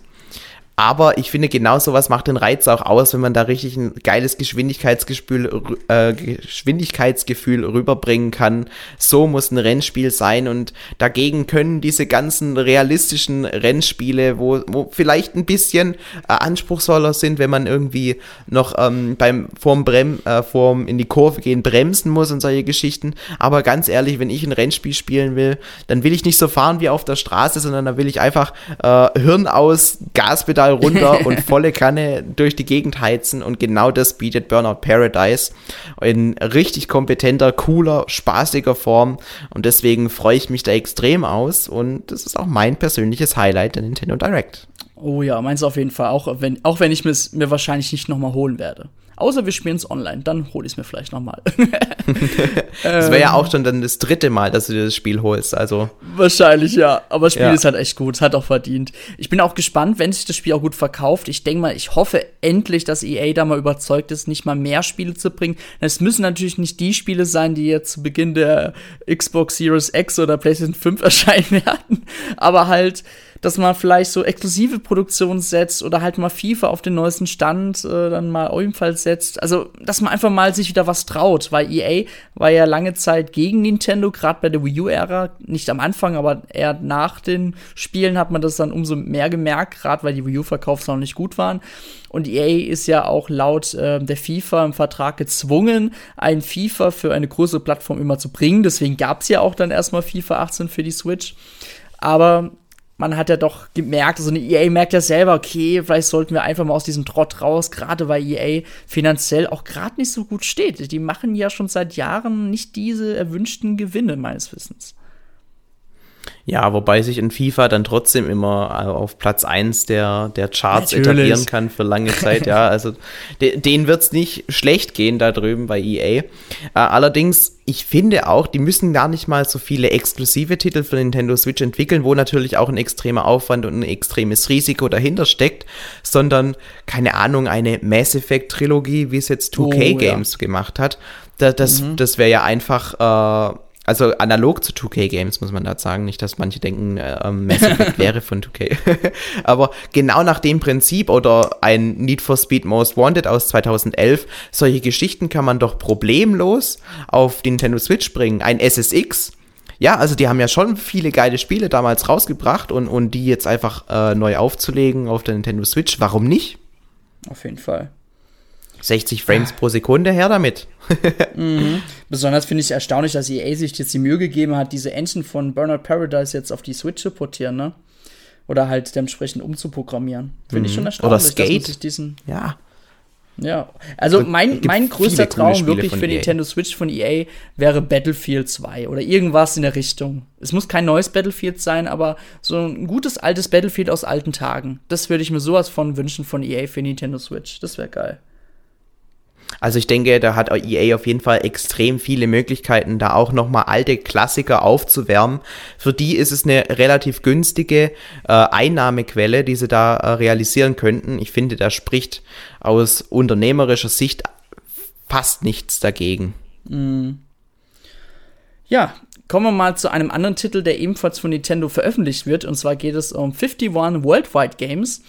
aber ich finde, genau sowas macht den Reiz auch aus, wenn man da richtig ein geiles Geschwindigkeitsgefühl, äh, Geschwindigkeitsgefühl rüberbringen kann. So muss ein Rennspiel sein und dagegen können diese ganzen realistischen Rennspiele, wo, wo vielleicht ein bisschen äh, anspruchsvoller sind, wenn man irgendwie noch ähm, beim vorm Brem, äh, vorm in die Kurve gehen bremsen muss und solche Geschichten. Aber ganz ehrlich, wenn ich ein Rennspiel spielen will, dann will ich nicht so fahren wie auf der Straße, sondern dann will ich einfach äh, Hirn aus, Gaspedal Pedal runter und volle Kanne durch die Gegend heizen und genau das bietet Burnout Paradise in richtig kompetenter, cooler, spaßiger Form und deswegen freue ich mich da extrem aus und das ist auch mein persönliches Highlight der Nintendo Direct. Oh ja, meins auf jeden Fall, auch wenn, auch wenn ich es mir wahrscheinlich nicht nochmal holen werde. Außer wir spielen es online, dann hole ich es mir vielleicht nochmal. das wäre ja auch schon dann das dritte Mal, dass du dir das Spiel holst, also. Wahrscheinlich, ja. Aber das Spiel ja. ist halt echt gut, es hat auch verdient. Ich bin auch gespannt, wenn sich das Spiel auch gut verkauft. Ich denke mal, ich hoffe endlich, dass EA da mal überzeugt ist, nicht mal mehr Spiele zu bringen. Es müssen natürlich nicht die Spiele sein, die jetzt zu Beginn der Xbox Series X oder PlayStation 5 erscheinen werden, aber halt dass man vielleicht so exklusive Produktionen setzt oder halt mal FIFA auf den neuesten Stand äh, dann mal ebenfalls setzt. Also, dass man einfach mal sich wieder was traut, weil EA war ja lange Zeit gegen Nintendo, gerade bei der Wii U-Ära, nicht am Anfang, aber eher nach den Spielen hat man das dann umso mehr gemerkt, gerade weil die Wii U-Verkaufszahlen nicht gut waren. Und EA ist ja auch laut äh, der FIFA im Vertrag gezwungen, ein FIFA für eine größere Plattform immer zu bringen. Deswegen gab es ja auch dann erstmal FIFA 18 für die Switch. Aber man hat ja doch gemerkt, also eine EA merkt ja selber, okay, vielleicht sollten wir einfach mal aus diesem Trott raus, gerade weil EA finanziell auch gerade nicht so gut steht. Die machen ja schon seit Jahren nicht diese erwünschten Gewinne, meines Wissens. Ja, wobei sich in FIFA dann trotzdem immer äh, auf Platz 1 der, der Charts Natürlich. etablieren kann für lange Zeit. ja, also de, denen wird's nicht schlecht gehen da drüben bei EA. Äh, allerdings, ich finde auch, die müssen gar nicht mal so viele exklusive Titel für Nintendo Switch entwickeln, wo natürlich auch ein extremer Aufwand und ein extremes Risiko dahinter steckt, sondern, keine Ahnung, eine Mass Effect Trilogie, wie es jetzt 2K oh, Games ja. gemacht hat. Da, das mhm. das wäre ja einfach. Äh, also analog zu 2K Games muss man da sagen, nicht, dass manche denken, äh, Mass Effect wäre von 2K. Aber genau nach dem Prinzip oder ein Need for Speed Most Wanted aus 2011, solche Geschichten kann man doch problemlos auf die Nintendo Switch bringen. Ein SSX, ja, also die haben ja schon viele geile Spiele damals rausgebracht und, und die jetzt einfach äh, neu aufzulegen auf der Nintendo Switch, warum nicht? Auf jeden Fall. 60 Frames pro Sekunde her damit. mhm. Besonders finde ich erstaunlich, dass EA sich jetzt die Mühe gegeben hat, diese Engine von Burnout Paradise jetzt auf die Switch zu portieren, ne? Oder halt dementsprechend umzuprogrammieren. Finde mhm. ich schon erstaunlich. Oder Skate. Dass diesen ja. Ja, also mein, mein größter Traum wirklich für EA. Nintendo Switch von EA wäre Battlefield 2 oder irgendwas in der Richtung. Es muss kein neues Battlefield sein, aber so ein gutes altes Battlefield aus alten Tagen. Das würde ich mir sowas von wünschen von EA für Nintendo Switch. Das wäre geil. Also ich denke, da hat EA auf jeden Fall extrem viele Möglichkeiten, da auch nochmal alte Klassiker aufzuwärmen. Für die ist es eine relativ günstige äh, Einnahmequelle, die sie da äh, realisieren könnten. Ich finde, da spricht aus unternehmerischer Sicht fast nichts dagegen. Mm. Ja, kommen wir mal zu einem anderen Titel, der ebenfalls von Nintendo veröffentlicht wird. Und zwar geht es um 51 Worldwide Games.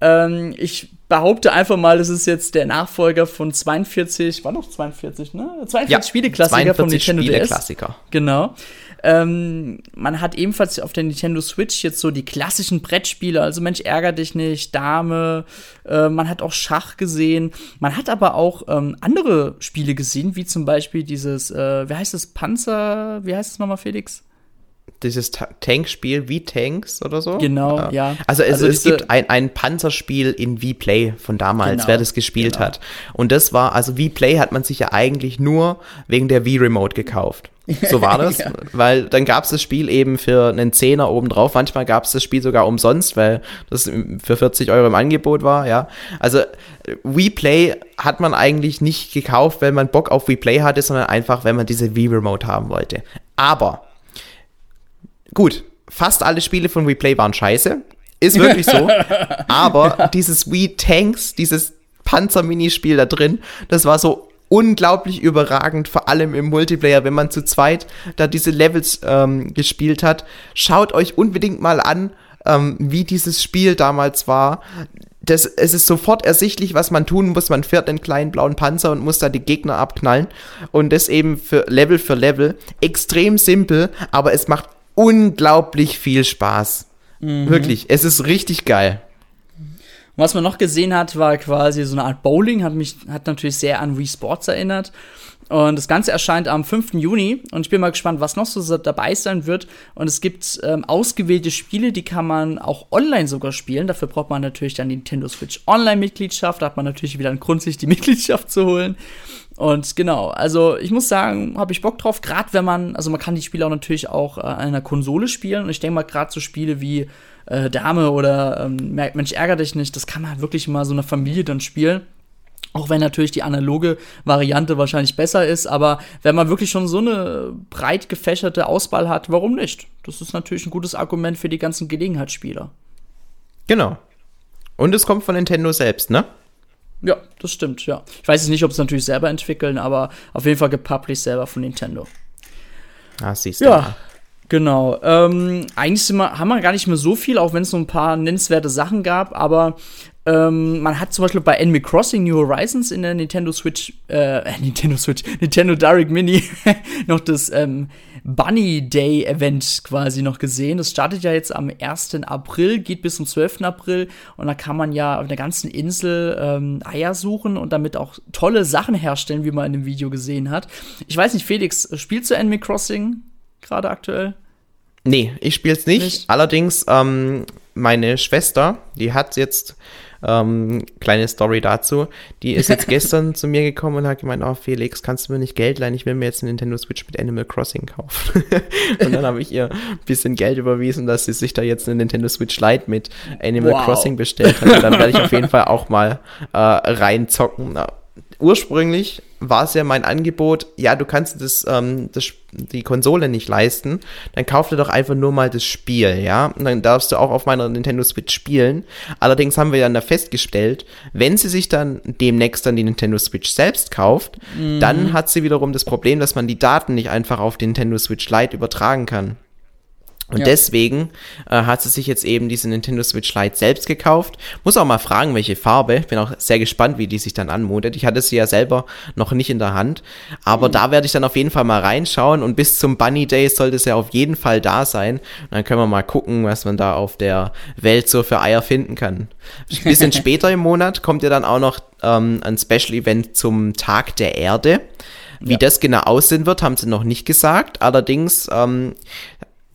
Ähm, ich behaupte einfach mal, das ist jetzt der Nachfolger von 42, war noch 42, ne? 42 ja, Spieleklassiker von Nintendo Spieleklassiker. DS. Genau. Ähm, man hat ebenfalls auf der Nintendo Switch jetzt so die klassischen Brettspiele, also Mensch, ärger dich nicht, Dame, äh, man hat auch Schach gesehen, man hat aber auch ähm, andere Spiele gesehen, wie zum Beispiel dieses, äh, wie heißt das, Panzer, wie heißt es nochmal, Felix? Dieses Tankspiel wie Tanks oder so. Genau, ja. ja. Also, es, also es gibt ein, ein Panzerspiel in V-Play von damals, genau, wer das gespielt genau. hat. Und das war, also V-Play hat man sich ja eigentlich nur wegen der V-Remote gekauft. So war das, ja. weil dann gab es das Spiel eben für einen Zehner obendrauf. Manchmal gab es das Spiel sogar umsonst, weil das für 40 Euro im Angebot war, ja. Also WePlay hat man eigentlich nicht gekauft, weil man Bock auf WePlay hatte, sondern einfach, wenn man diese V-Remote haben wollte. Aber Gut, fast alle Spiele von Replay waren scheiße. Ist wirklich so. Aber dieses Wii Tanks, dieses Panzer-Minispiel da drin, das war so unglaublich überragend, vor allem im Multiplayer, wenn man zu zweit da diese Levels ähm, gespielt hat. Schaut euch unbedingt mal an, ähm, wie dieses Spiel damals war. Das, es ist sofort ersichtlich, was man tun muss. Man fährt einen kleinen blauen Panzer und muss da die Gegner abknallen. Und das eben für Level für Level. Extrem simpel, aber es macht unglaublich viel Spaß. Mhm. Wirklich, es ist richtig geil. was man noch gesehen hat, war quasi so eine Art Bowling, hat mich, hat natürlich sehr an Wii Sports erinnert. Und das Ganze erscheint am 5. Juni und ich bin mal gespannt, was noch so dabei sein wird. Und es gibt ähm, ausgewählte Spiele, die kann man auch online sogar spielen. Dafür braucht man natürlich dann die Nintendo Switch Online-Mitgliedschaft. Da hat man natürlich wieder einen Grund, sich die Mitgliedschaft zu holen. Und genau, also ich muss sagen, habe ich Bock drauf, gerade wenn man, also man kann die Spiele auch natürlich auch äh, an einer Konsole spielen. Und ich denke mal, gerade so Spiele wie äh, Dame oder ähm, Mensch, ärger dich nicht, das kann man wirklich mal so einer Familie dann spielen. Auch wenn natürlich die analoge Variante wahrscheinlich besser ist, aber wenn man wirklich schon so eine breit gefächerte Auswahl hat, warum nicht? Das ist natürlich ein gutes Argument für die ganzen Gelegenheitsspieler. Genau. Und es kommt von Nintendo selbst, ne? Ja, das stimmt, ja. Ich weiß jetzt nicht, ob sie es natürlich selber entwickeln, aber auf jeden Fall gepublished selber von Nintendo. Ah, siehst du. Ja. Genau. Ähm, eigentlich wir, haben wir gar nicht mehr so viel, auch wenn es so ein paar nennenswerte Sachen gab, aber ähm, man hat zum Beispiel bei Enemy Crossing New Horizons in der Nintendo Switch, äh, Nintendo Switch, Nintendo Direct Mini noch das ähm, Bunny Day Event quasi noch gesehen. Das startet ja jetzt am 1. April, geht bis zum 12. April und da kann man ja auf der ganzen Insel ähm, Eier suchen und damit auch tolle Sachen herstellen, wie man in dem Video gesehen hat. Ich weiß nicht, Felix, spielst du Enemy Crossing gerade aktuell? Nee, ich spiel's nicht. nicht. Allerdings, ähm, meine Schwester, die hat jetzt ähm, kleine Story dazu. Die ist jetzt gestern zu mir gekommen und hat gemeint, oh Felix, kannst du mir nicht Geld leihen? Ich will mir jetzt eine Nintendo Switch mit Animal Crossing kaufen. und dann habe ich ihr ein bisschen Geld überwiesen, dass sie sich da jetzt eine Nintendo Switch Lite mit Animal wow. Crossing bestellt hat. Und dann werde ich auf jeden Fall auch mal äh, reinzocken ursprünglich war es ja mein Angebot, ja, du kannst das, ähm, das, die Konsole nicht leisten, dann kauf dir doch einfach nur mal das Spiel, ja, und dann darfst du auch auf meiner Nintendo Switch spielen. Allerdings haben wir dann da festgestellt, wenn sie sich dann demnächst dann die Nintendo Switch selbst kauft, mhm. dann hat sie wiederum das Problem, dass man die Daten nicht einfach auf die Nintendo Switch Lite übertragen kann. Und ja. deswegen äh, hat sie sich jetzt eben diese Nintendo Switch Lite selbst gekauft. Muss auch mal fragen, welche Farbe. Bin auch sehr gespannt, wie die sich dann anmutet. Ich hatte sie ja selber noch nicht in der Hand. Aber mhm. da werde ich dann auf jeden Fall mal reinschauen. Und bis zum Bunny Day sollte es ja auf jeden Fall da sein. Und dann können wir mal gucken, was man da auf der Welt so für Eier finden kann. Ein bisschen später im Monat kommt ja dann auch noch ähm, ein Special Event zum Tag der Erde. Wie ja. das genau aussehen wird, haben sie noch nicht gesagt. Allerdings ähm,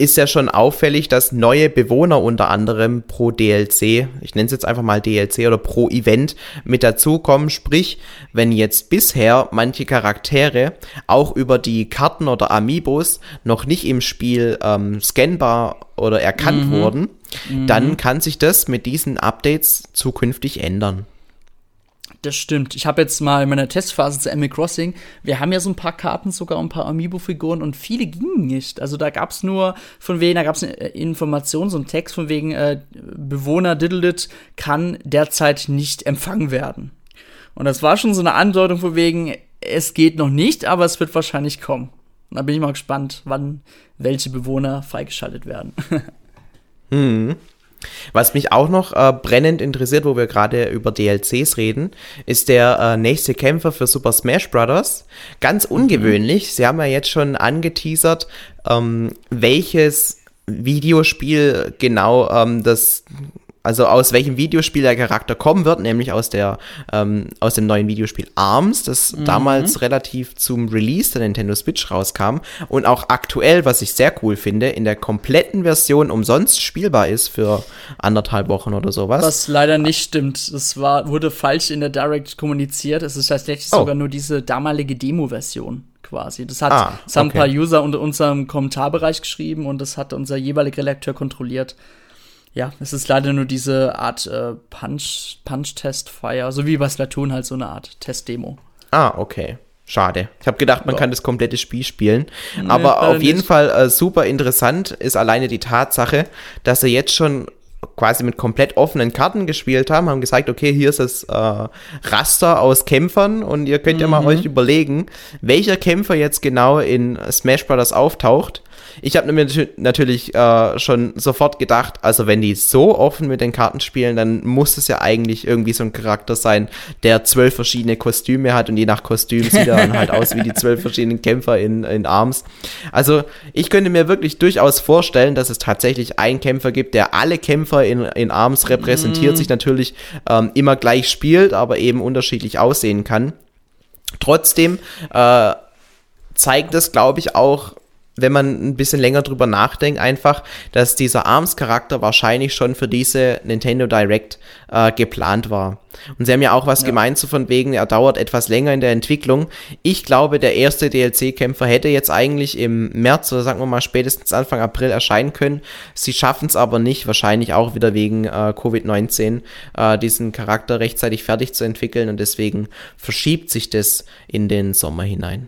ist ja schon auffällig, dass neue Bewohner unter anderem pro DLC, ich nenne es jetzt einfach mal DLC oder pro Event mit dazukommen. Sprich, wenn jetzt bisher manche Charaktere auch über die Karten oder Amiibos noch nicht im Spiel ähm, scannbar oder erkannt mhm. wurden, mhm. dann kann sich das mit diesen Updates zukünftig ändern. Das stimmt. Ich habe jetzt mal in meiner Testphase zu Animal Crossing, wir haben ja so ein paar Karten, sogar ein paar Amiibo-Figuren und viele gingen nicht. Also da gab es nur von wegen, da gab es eine äh, Information, so ein Text von wegen, äh, Bewohner Diddlet kann derzeit nicht empfangen werden. Und das war schon so eine Andeutung von wegen, es geht noch nicht, aber es wird wahrscheinlich kommen. Und da bin ich mal gespannt, wann welche Bewohner freigeschaltet werden. hm. Was mich auch noch äh, brennend interessiert, wo wir gerade über DLCs reden, ist der äh, nächste Kämpfer für Super Smash Bros. Ganz mhm. ungewöhnlich. Mhm. Sie haben ja jetzt schon angeteasert, ähm, welches Videospiel genau ähm, das also aus welchem Videospiel der Charakter kommen wird, nämlich aus der ähm, aus dem neuen Videospiel Arms, das mhm. damals relativ zum Release der Nintendo Switch rauskam und auch aktuell, was ich sehr cool finde, in der kompletten Version umsonst spielbar ist für anderthalb Wochen oder sowas. Was leider nicht stimmt. Es war wurde falsch in der Direct kommuniziert. Es ist tatsächlich oh. sogar nur diese damalige Demo-Version quasi. Das, hat, ah, das haben okay. ein paar User unter unserem Kommentarbereich geschrieben und das hat unser jeweiliger Redakteur kontrolliert ja, es ist leider nur diese Art äh, Punch, Punch-Test-Fire, so wie bei Splatoon halt so eine Art Test-Demo. Ah, okay. Schade. Ich habe gedacht, man ja. kann das komplette Spiel spielen. Nee, Aber auf jeden nicht. Fall äh, super interessant ist alleine die Tatsache, dass sie jetzt schon quasi mit komplett offenen Karten gespielt haben, haben gesagt, okay, hier ist das äh, Raster aus Kämpfern und ihr könnt mhm. ja mal mhm. euch überlegen, welcher Kämpfer jetzt genau in Smash Bros. auftaucht ich habe mir natürlich äh, schon sofort gedacht, also wenn die so offen mit den Karten spielen, dann muss es ja eigentlich irgendwie so ein Charakter sein, der zwölf verschiedene Kostüme hat und je nach Kostüm sieht er dann halt aus wie die zwölf verschiedenen Kämpfer in, in Arms. Also ich könnte mir wirklich durchaus vorstellen, dass es tatsächlich einen Kämpfer gibt, der alle Kämpfer in, in Arms repräsentiert, mm. sich natürlich ähm, immer gleich spielt, aber eben unterschiedlich aussehen kann. Trotzdem äh, zeigt es, glaube ich, auch wenn man ein bisschen länger drüber nachdenkt, einfach, dass dieser ARMS-Charakter wahrscheinlich schon für diese Nintendo Direct äh, geplant war. Und sie haben ja auch was ja. gemeint, so von wegen, er dauert etwas länger in der Entwicklung. Ich glaube, der erste DLC-Kämpfer hätte jetzt eigentlich im März oder sagen wir mal spätestens Anfang April erscheinen können. Sie schaffen es aber nicht, wahrscheinlich auch wieder wegen äh, Covid-19, äh, diesen Charakter rechtzeitig fertig zu entwickeln und deswegen verschiebt sich das in den Sommer hinein.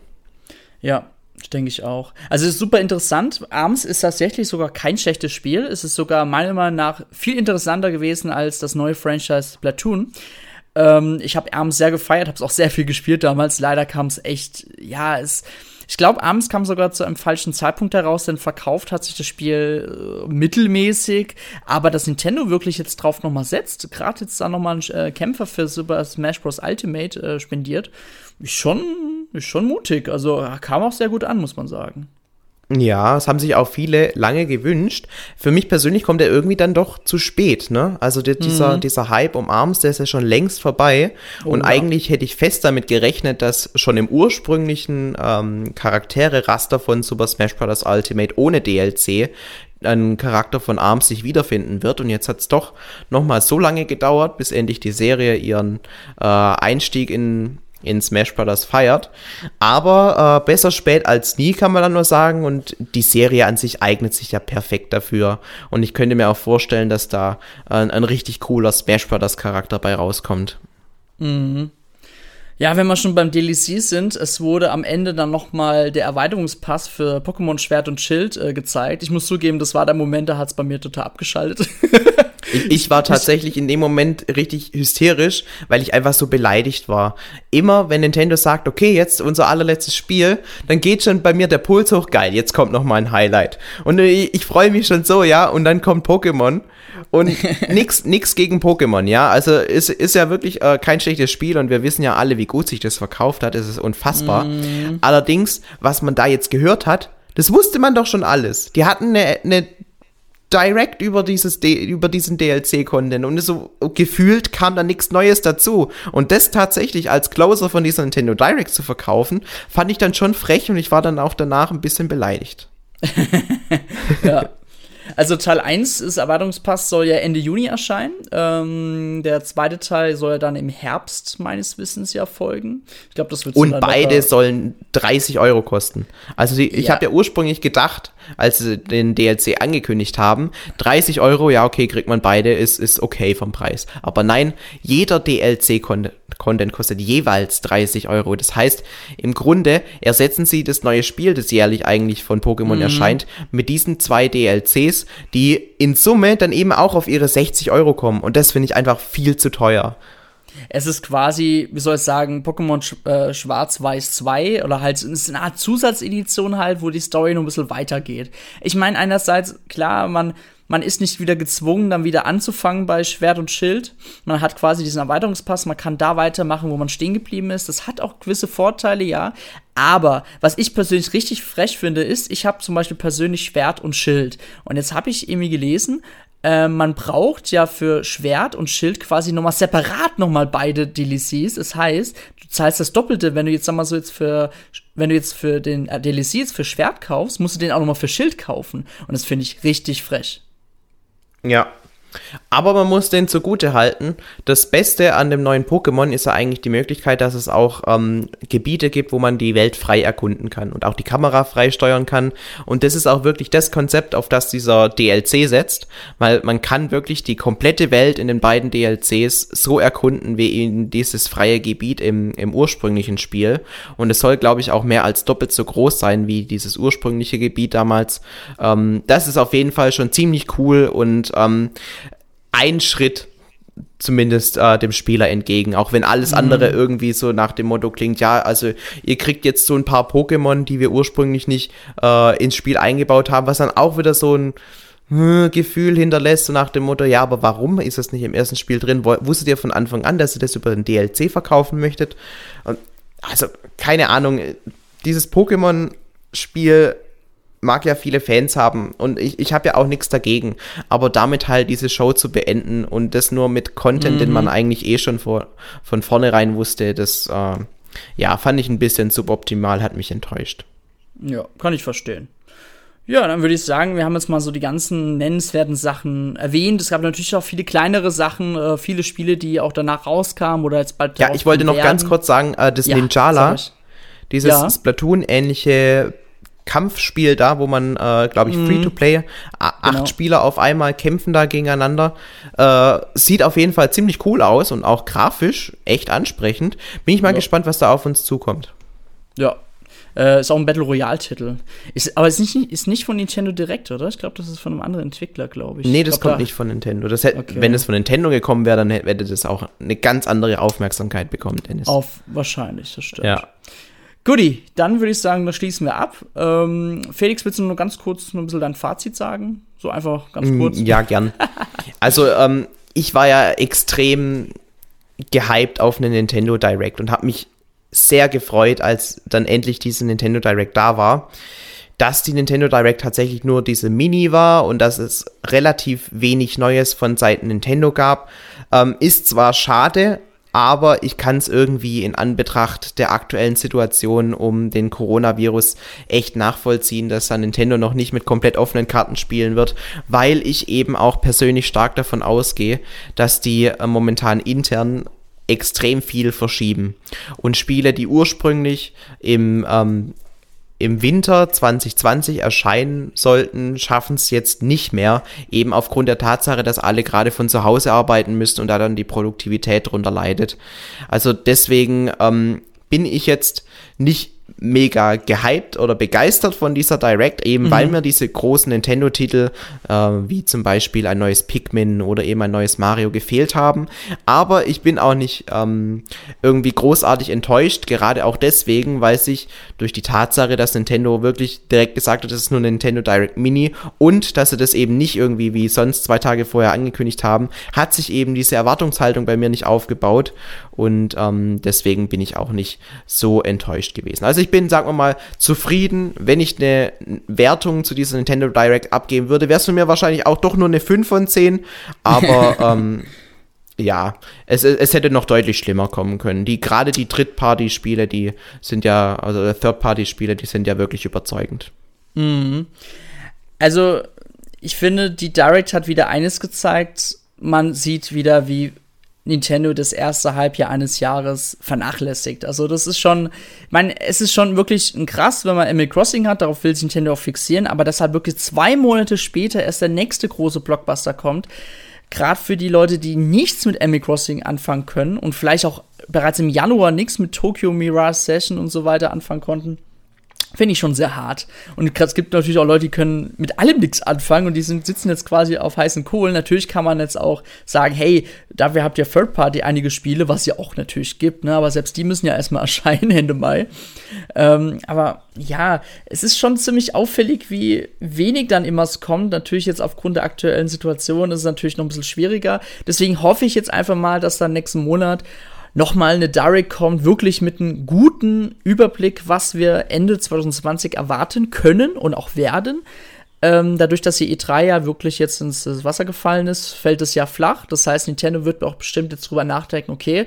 Ja, Denke ich auch. Also es ist super interessant. Arms ist tatsächlich sogar kein schlechtes Spiel. Es ist sogar meiner Meinung nach viel interessanter gewesen als das neue Franchise Platoon. Ähm, ich habe Arms sehr gefeiert, habe es auch sehr viel gespielt damals. Leider kam es echt, ja, es Ich glaube, abends kam sogar zu einem falschen Zeitpunkt heraus, denn verkauft hat sich das Spiel äh, mittelmäßig. Aber dass Nintendo wirklich jetzt drauf nochmal setzt, gerade jetzt da nochmal einen äh, Kämpfer für Super Smash Bros. Ultimate äh, spendiert, schon, ist schon mutig. Also kam auch sehr gut an, muss man sagen. Ja, es haben sich auch viele lange gewünscht. Für mich persönlich kommt er irgendwie dann doch zu spät, ne? Also der, dieser, mhm. dieser Hype um Arms, der ist ja schon längst vorbei. Oh, und ja. eigentlich hätte ich fest damit gerechnet, dass schon im ursprünglichen ähm, Charaktere-Raster von Super Smash Bros. Ultimate ohne DLC ein Charakter von Arms sich wiederfinden wird. Und jetzt hat es doch nochmal so lange gedauert, bis endlich die Serie ihren äh, Einstieg in in Smash Bros. feiert. Aber äh, besser spät als nie, kann man dann nur sagen. Und die Serie an sich eignet sich ja perfekt dafür. Und ich könnte mir auch vorstellen, dass da äh, ein richtig cooler Smash Bros. Charakter bei rauskommt. Mhm. Ja, wenn wir schon beim DLC sind, es wurde am Ende dann noch mal der Erweiterungspass für Pokémon Schwert und Schild äh, gezeigt. Ich muss zugeben, das war der Moment, da hat es bei mir total abgeschaltet. ich, ich, war tatsächlich in dem Moment richtig hysterisch, weil ich einfach so beleidigt war. Immer, wenn Nintendo sagt, okay, jetzt unser allerletztes Spiel, dann geht schon bei mir der Puls hoch, geil, jetzt kommt noch mal ein Highlight. Und ich, ich freue mich schon so, ja, und dann kommt Pokémon und nix, nix gegen Pokémon, ja. Also ist, ist ja wirklich äh, kein schlechtes Spiel und wir wissen ja alle, wie gut sich das verkauft hat. Es ist unfassbar. Mm. Allerdings, was man da jetzt gehört hat, das wusste man doch schon alles. Die hatten eine, eine direkt über dieses über diesen DLC Content und so gefühlt kam da nichts Neues dazu und das tatsächlich als Closer von dieser Nintendo Direct zu verkaufen, fand ich dann schon frech und ich war dann auch danach ein bisschen beleidigt. ja. Also Teil 1 des Erweiterungspass soll ja Ende Juni erscheinen. Ähm, der zweite Teil soll ja dann im Herbst meines Wissens ja folgen. Ich glaube, das wird Und beide sollen 30 Euro kosten. Also die, ich ja. habe ja ursprünglich gedacht, als sie den DLC angekündigt haben, 30 Euro, ja okay, kriegt man beide, ist, ist okay vom Preis. Aber nein, jeder DLC-Content kostet jeweils 30 Euro. Das heißt, im Grunde ersetzen sie das neue Spiel, das jährlich eigentlich von Pokémon mhm. erscheint, mit diesen zwei DLCs, die in Summe dann eben auch auf ihre 60 Euro kommen. Und das finde ich einfach viel zu teuer. Es ist quasi, wie soll ich sagen, Pokémon Sch äh, Schwarz-Weiß 2 oder halt ist eine Art Zusatzedition halt, wo die Story noch ein bisschen weitergeht. Ich meine, einerseits, klar, man, man ist nicht wieder gezwungen, dann wieder anzufangen bei Schwert und Schild. Man hat quasi diesen Erweiterungspass, man kann da weitermachen, wo man stehen geblieben ist. Das hat auch gewisse Vorteile, ja. Aber was ich persönlich richtig frech finde, ist, ich habe zum Beispiel persönlich Schwert und Schild. Und jetzt habe ich irgendwie gelesen, äh, man braucht ja für Schwert und Schild quasi nochmal separat nochmal beide DLCs. Das heißt, du zahlst das Doppelte, wenn du jetzt, sag mal so, jetzt für, wenn du jetzt für den äh, DLC jetzt für Schwert kaufst, musst du den auch nochmal für Schild kaufen. Und das finde ich richtig frech. Ja, aber man muss den zugute halten. Das Beste an dem neuen Pokémon ist ja eigentlich die Möglichkeit, dass es auch ähm, Gebiete gibt, wo man die Welt frei erkunden kann und auch die Kamera frei steuern kann. Und das ist auch wirklich das Konzept, auf das dieser DLC setzt, weil man kann wirklich die komplette Welt in den beiden DLCs so erkunden wie in dieses freie Gebiet im, im ursprünglichen Spiel. Und es soll, glaube ich, auch mehr als doppelt so groß sein wie dieses ursprüngliche Gebiet damals. Ähm, das ist auf jeden Fall schon ziemlich cool und ähm, ein Schritt zumindest äh, dem Spieler entgegen, auch wenn alles mhm. andere irgendwie so nach dem Motto klingt, ja, also ihr kriegt jetzt so ein paar Pokémon, die wir ursprünglich nicht äh, ins Spiel eingebaut haben, was dann auch wieder so ein hm, Gefühl hinterlässt, so nach dem Motto, ja, aber warum ist das nicht im ersten Spiel drin? Wusstet ihr von Anfang an, dass ihr das über den DLC verkaufen möchtet? Also, keine Ahnung, dieses Pokémon-Spiel mag ja viele Fans haben und ich, ich habe ja auch nichts dagegen. Aber damit halt diese Show zu beenden und das nur mit Content, mhm. den man eigentlich eh schon vor, von vornherein wusste, das äh, ja, fand ich ein bisschen suboptimal, hat mich enttäuscht. Ja, kann ich verstehen. Ja, dann würde ich sagen, wir haben jetzt mal so die ganzen nennenswerten Sachen erwähnt. Es gab natürlich auch viele kleinere Sachen, äh, viele Spiele, die auch danach rauskamen oder jetzt bald. Ja, ich wollte noch werden. ganz kurz sagen, äh, das ja, Ninjala, dieses ja. Splatoon-ähnliche Kampfspiel da, wo man, äh, glaube ich, Free-to-Play, acht genau. Spieler auf einmal kämpfen da gegeneinander. Äh, sieht auf jeden Fall ziemlich cool aus und auch grafisch echt ansprechend. Bin ich mal ja. gespannt, was da auf uns zukommt. Ja. Äh, ist auch ein Battle Royale-Titel. aber ist nicht, ist nicht von Nintendo direkt, oder? Ich glaube, das ist von einem anderen Entwickler, glaube ich. Nee, das kommt da nicht von Nintendo. Das hätte, okay. Wenn es von Nintendo gekommen wäre, dann hätte das auch eine ganz andere Aufmerksamkeit bekommen, Dennis. Auf, wahrscheinlich, das stimmt. Ja. Guti, dann würde ich sagen, das schließen wir ab. Ähm, Felix, willst du nur ganz kurz nur ein bisschen dein Fazit sagen? So einfach ganz mm, kurz. Ja, gern. Also, ähm, ich war ja extrem gehypt auf eine Nintendo Direct und habe mich sehr gefreut, als dann endlich diese Nintendo Direct da war. Dass die Nintendo Direct tatsächlich nur diese Mini war und dass es relativ wenig Neues von Seiten Nintendo gab, ähm, ist zwar schade, aber ich kann es irgendwie in Anbetracht der aktuellen Situation um den Coronavirus echt nachvollziehen, dass da Nintendo noch nicht mit komplett offenen Karten spielen wird, weil ich eben auch persönlich stark davon ausgehe, dass die äh, momentan intern extrem viel verschieben. Und Spiele, die ursprünglich im ähm, im Winter 2020 erscheinen sollten, schaffen es jetzt nicht mehr, eben aufgrund der Tatsache, dass alle gerade von zu Hause arbeiten müssen und da dann die Produktivität drunter leidet. Also deswegen ähm, bin ich jetzt nicht mega gehypt oder begeistert von dieser Direct, eben mhm. weil mir diese großen Nintendo-Titel, äh, wie zum Beispiel ein neues Pikmin oder eben ein neues Mario gefehlt haben. Aber ich bin auch nicht ähm, irgendwie großartig enttäuscht, gerade auch deswegen, weil sich durch die Tatsache, dass Nintendo wirklich direkt gesagt hat, das ist nur Nintendo Direct Mini und dass sie das eben nicht irgendwie wie sonst zwei Tage vorher angekündigt haben, hat sich eben diese Erwartungshaltung bei mir nicht aufgebaut und ähm, deswegen bin ich auch nicht so enttäuscht gewesen. Also ich bin, sagen wir mal, zufrieden. Wenn ich eine Wertung zu dieser Nintendo Direct abgeben würde, es für mir wahrscheinlich auch doch nur eine 5 von 10. Aber ähm, ja, es, es hätte noch deutlich schlimmer kommen können. Die, gerade die Drittparty-Spiele, die sind ja, also Third-Party-Spiele, die sind ja wirklich überzeugend. Mhm. Also, ich finde, die Direct hat wieder eines gezeigt. Man sieht wieder, wie Nintendo das erste Halbjahr eines Jahres vernachlässigt. Also das ist schon, ich meine, es ist schon wirklich ein krass, wenn man Animal Crossing hat, darauf will sich Nintendo auch fixieren, aber dass halt wirklich zwei Monate später erst der nächste große Blockbuster kommt, gerade für die Leute, die nichts mit Animal Crossing anfangen können und vielleicht auch bereits im Januar nichts mit Tokyo Mirage Session und so weiter anfangen konnten, Finde ich schon sehr hart. Und es gibt natürlich auch Leute, die können mit allem nichts anfangen und die sind, sitzen jetzt quasi auf heißen Kohlen. Natürlich kann man jetzt auch sagen, hey, dafür habt ihr Third Party einige Spiele, was ja auch natürlich gibt, ne? aber selbst die müssen ja erstmal erscheinen Ende Mai. Ähm, aber ja, es ist schon ziemlich auffällig, wie wenig dann immer es kommt. Natürlich jetzt aufgrund der aktuellen Situation ist es natürlich noch ein bisschen schwieriger. Deswegen hoffe ich jetzt einfach mal, dass dann nächsten Monat nochmal eine Direct kommt, wirklich mit einem guten Überblick, was wir Ende 2020 erwarten können und auch werden. Ähm, dadurch, dass die E3 ja wirklich jetzt ins Wasser gefallen ist, fällt es ja flach. Das heißt, Nintendo wird auch bestimmt jetzt drüber nachdenken, okay,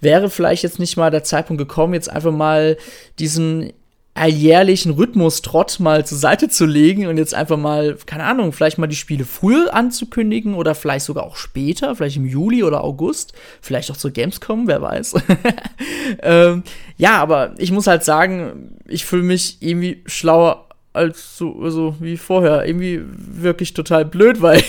wäre vielleicht jetzt nicht mal der Zeitpunkt gekommen, jetzt einfach mal diesen alljährlichen Rhythmus-Trott mal zur Seite zu legen und jetzt einfach mal, keine Ahnung, vielleicht mal die Spiele früher anzukündigen oder vielleicht sogar auch später, vielleicht im Juli oder August, vielleicht auch zur Gamescom, wer weiß. ähm, ja, aber ich muss halt sagen, ich fühle mich irgendwie schlauer als so also wie vorher. Irgendwie wirklich total blöd, weil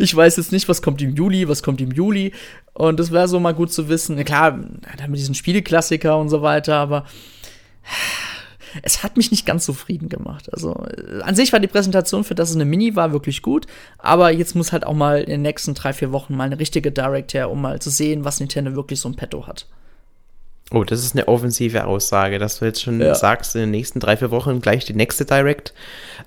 ich weiß jetzt nicht, was kommt im Juli, was kommt im Juli. Und das wäre so mal gut zu wissen. Klar, da mit diesen Spieleklassiker und so weiter, aber es hat mich nicht ganz zufrieden gemacht. Also äh, an sich war die Präsentation, für das es eine Mini war, wirklich gut. Aber jetzt muss halt auch mal in den nächsten drei, vier Wochen mal eine richtige Direct her, um mal zu sehen, was Nintendo wirklich so im Petto hat. Oh, das ist eine offensive Aussage, dass du jetzt schon ja. sagst, in den nächsten drei, vier Wochen gleich die nächste Direct.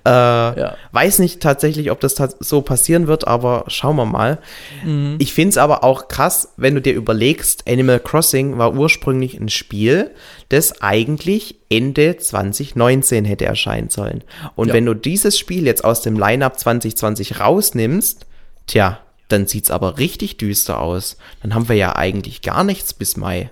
Äh, ja. Weiß nicht tatsächlich, ob das so passieren wird, aber schauen wir mal. Mhm. Ich finde es aber auch krass, wenn du dir überlegst, Animal Crossing war ursprünglich ein Spiel, das eigentlich Ende 2019 hätte erscheinen sollen. Und ja. wenn du dieses Spiel jetzt aus dem Lineup 2020 rausnimmst, tja, dann sieht's aber richtig düster aus. Dann haben wir ja eigentlich gar nichts bis Mai.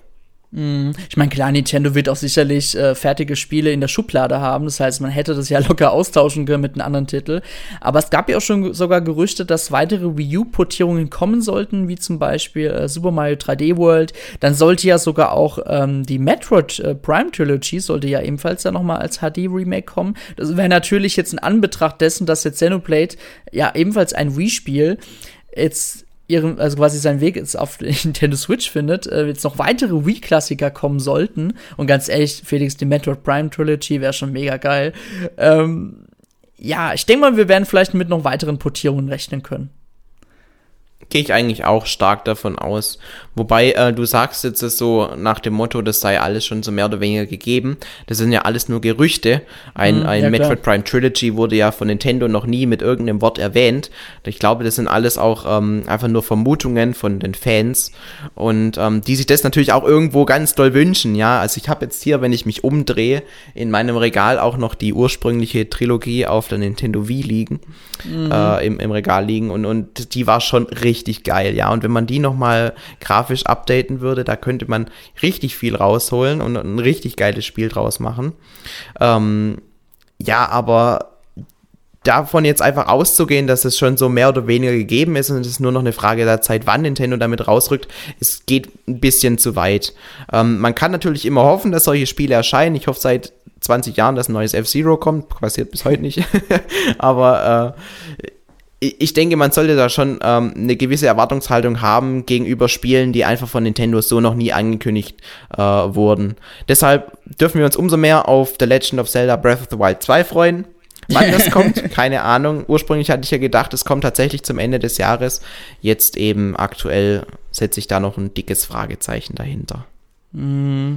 Mhm. Ich meine, klar, Nintendo wird auch sicherlich äh, fertige Spiele in der Schublade haben. Das heißt, man hätte das ja locker austauschen können mit einem anderen Titel. Aber es gab ja auch schon sogar Gerüchte, dass weitere Wii U-Portierungen kommen sollten, wie zum Beispiel äh, Super Mario 3D World. Dann sollte ja sogar auch ähm, die Metroid äh, Prime Trilogy sollte ja ebenfalls ja noch mal als HD-Remake kommen. Das wäre natürlich jetzt in Anbetracht dessen, dass jetzt Xenoblade ja ebenfalls ein Wii-Spiel jetzt ihren, also quasi seinen Weg jetzt auf Nintendo Switch findet, äh, jetzt noch weitere Wii-Klassiker kommen sollten. Und ganz ehrlich, Felix, die Metroid Prime Trilogy wäre schon mega geil. Ähm, ja, ich denke mal, wir werden vielleicht mit noch weiteren Portierungen rechnen können. Gehe ich eigentlich auch stark davon aus. Wobei äh, du sagst jetzt so nach dem Motto, das sei alles schon so mehr oder weniger gegeben. Das sind ja alles nur Gerüchte. Ein, mm, ein ja, Metroid Prime Trilogy wurde ja von Nintendo noch nie mit irgendeinem Wort erwähnt. Ich glaube, das sind alles auch ähm, einfach nur Vermutungen von den Fans und ähm, die sich das natürlich auch irgendwo ganz doll wünschen. Ja, also ich habe jetzt hier, wenn ich mich umdrehe, in meinem Regal auch noch die ursprüngliche Trilogie auf der Nintendo Wii liegen, mhm. äh, im, im Regal liegen und, und die war schon richtig richtig geil, ja. Und wenn man die nochmal grafisch updaten würde, da könnte man richtig viel rausholen und ein richtig geiles Spiel draus machen. Ähm, ja, aber davon jetzt einfach auszugehen, dass es schon so mehr oder weniger gegeben ist und es ist nur noch eine Frage der Zeit, wann Nintendo damit rausrückt, es geht ein bisschen zu weit. Ähm, man kann natürlich immer hoffen, dass solche Spiele erscheinen. Ich hoffe seit 20 Jahren, dass ein neues F-Zero kommt. Passiert bis heute nicht. Aber äh, ich denke, man sollte da schon ähm, eine gewisse Erwartungshaltung haben gegenüber Spielen, die einfach von Nintendo so noch nie angekündigt äh, wurden. Deshalb dürfen wir uns umso mehr auf The Legend of Zelda Breath of the Wild 2 freuen. Wann das kommt, keine Ahnung. Ursprünglich hatte ich ja gedacht, es kommt tatsächlich zum Ende des Jahres. Jetzt eben aktuell setze ich da noch ein dickes Fragezeichen dahinter. Mm.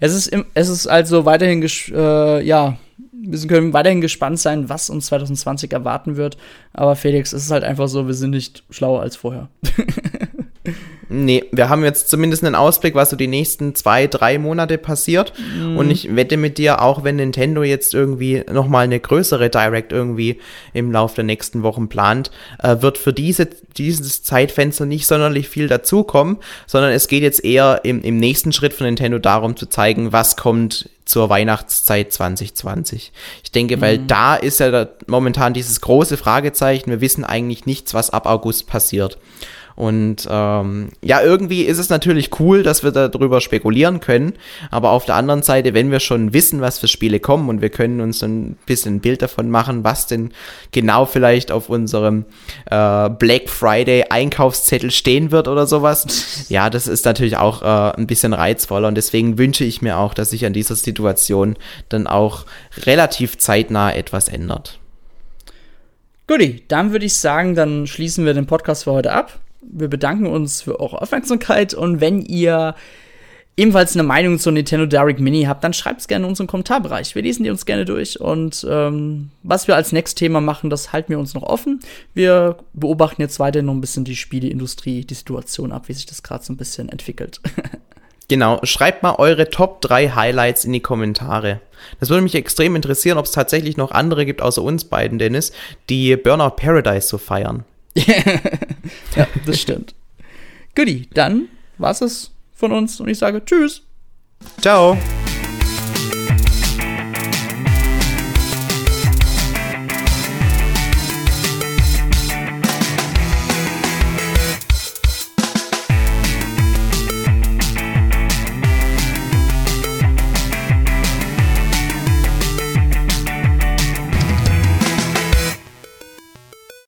Es ist, im, es ist also weiterhin, äh, ja, wir können weiterhin gespannt sein, was uns 2020 erwarten wird. Aber Felix, es ist halt einfach so, wir sind nicht schlauer als vorher. nee, wir haben jetzt zumindest einen Ausblick, was so die nächsten zwei, drei Monate passiert. Mhm. Und ich wette mit dir, auch wenn Nintendo jetzt irgendwie nochmal eine größere Direct irgendwie im Laufe der nächsten Wochen plant, äh, wird für diese, dieses Zeitfenster nicht sonderlich viel dazukommen, sondern es geht jetzt eher im, im nächsten Schritt von Nintendo darum zu zeigen, was kommt zur Weihnachtszeit 2020. Ich denke, weil mhm. da ist ja momentan dieses große Fragezeichen. Wir wissen eigentlich nichts, was ab August passiert. Und ähm, ja, irgendwie ist es natürlich cool, dass wir darüber spekulieren können. Aber auf der anderen Seite, wenn wir schon wissen, was für Spiele kommen und wir können uns ein bisschen ein Bild davon machen, was denn genau vielleicht auf unserem äh, Black Friday Einkaufszettel stehen wird oder sowas, ja, das ist natürlich auch äh, ein bisschen reizvoller. Und deswegen wünsche ich mir auch, dass sich an dieser Situation dann auch relativ zeitnah etwas ändert. Guti, dann würde ich sagen, dann schließen wir den Podcast für heute ab wir bedanken uns für eure Aufmerksamkeit und wenn ihr ebenfalls eine Meinung zur Nintendo Direct Mini habt, dann schreibt es gerne in unseren Kommentarbereich. Wir lesen die uns gerne durch und ähm, was wir als nächstes Thema machen, das halten wir uns noch offen. Wir beobachten jetzt weiter noch ein bisschen die Spieleindustrie, die Situation ab, wie sich das gerade so ein bisschen entwickelt. Genau, schreibt mal eure Top 3 Highlights in die Kommentare. Das würde mich extrem interessieren, ob es tatsächlich noch andere gibt außer uns beiden, Dennis, die Burnout Paradise so feiern. ja, das stimmt. Goodie, dann war's es von uns und ich sage Tschüss. Ciao.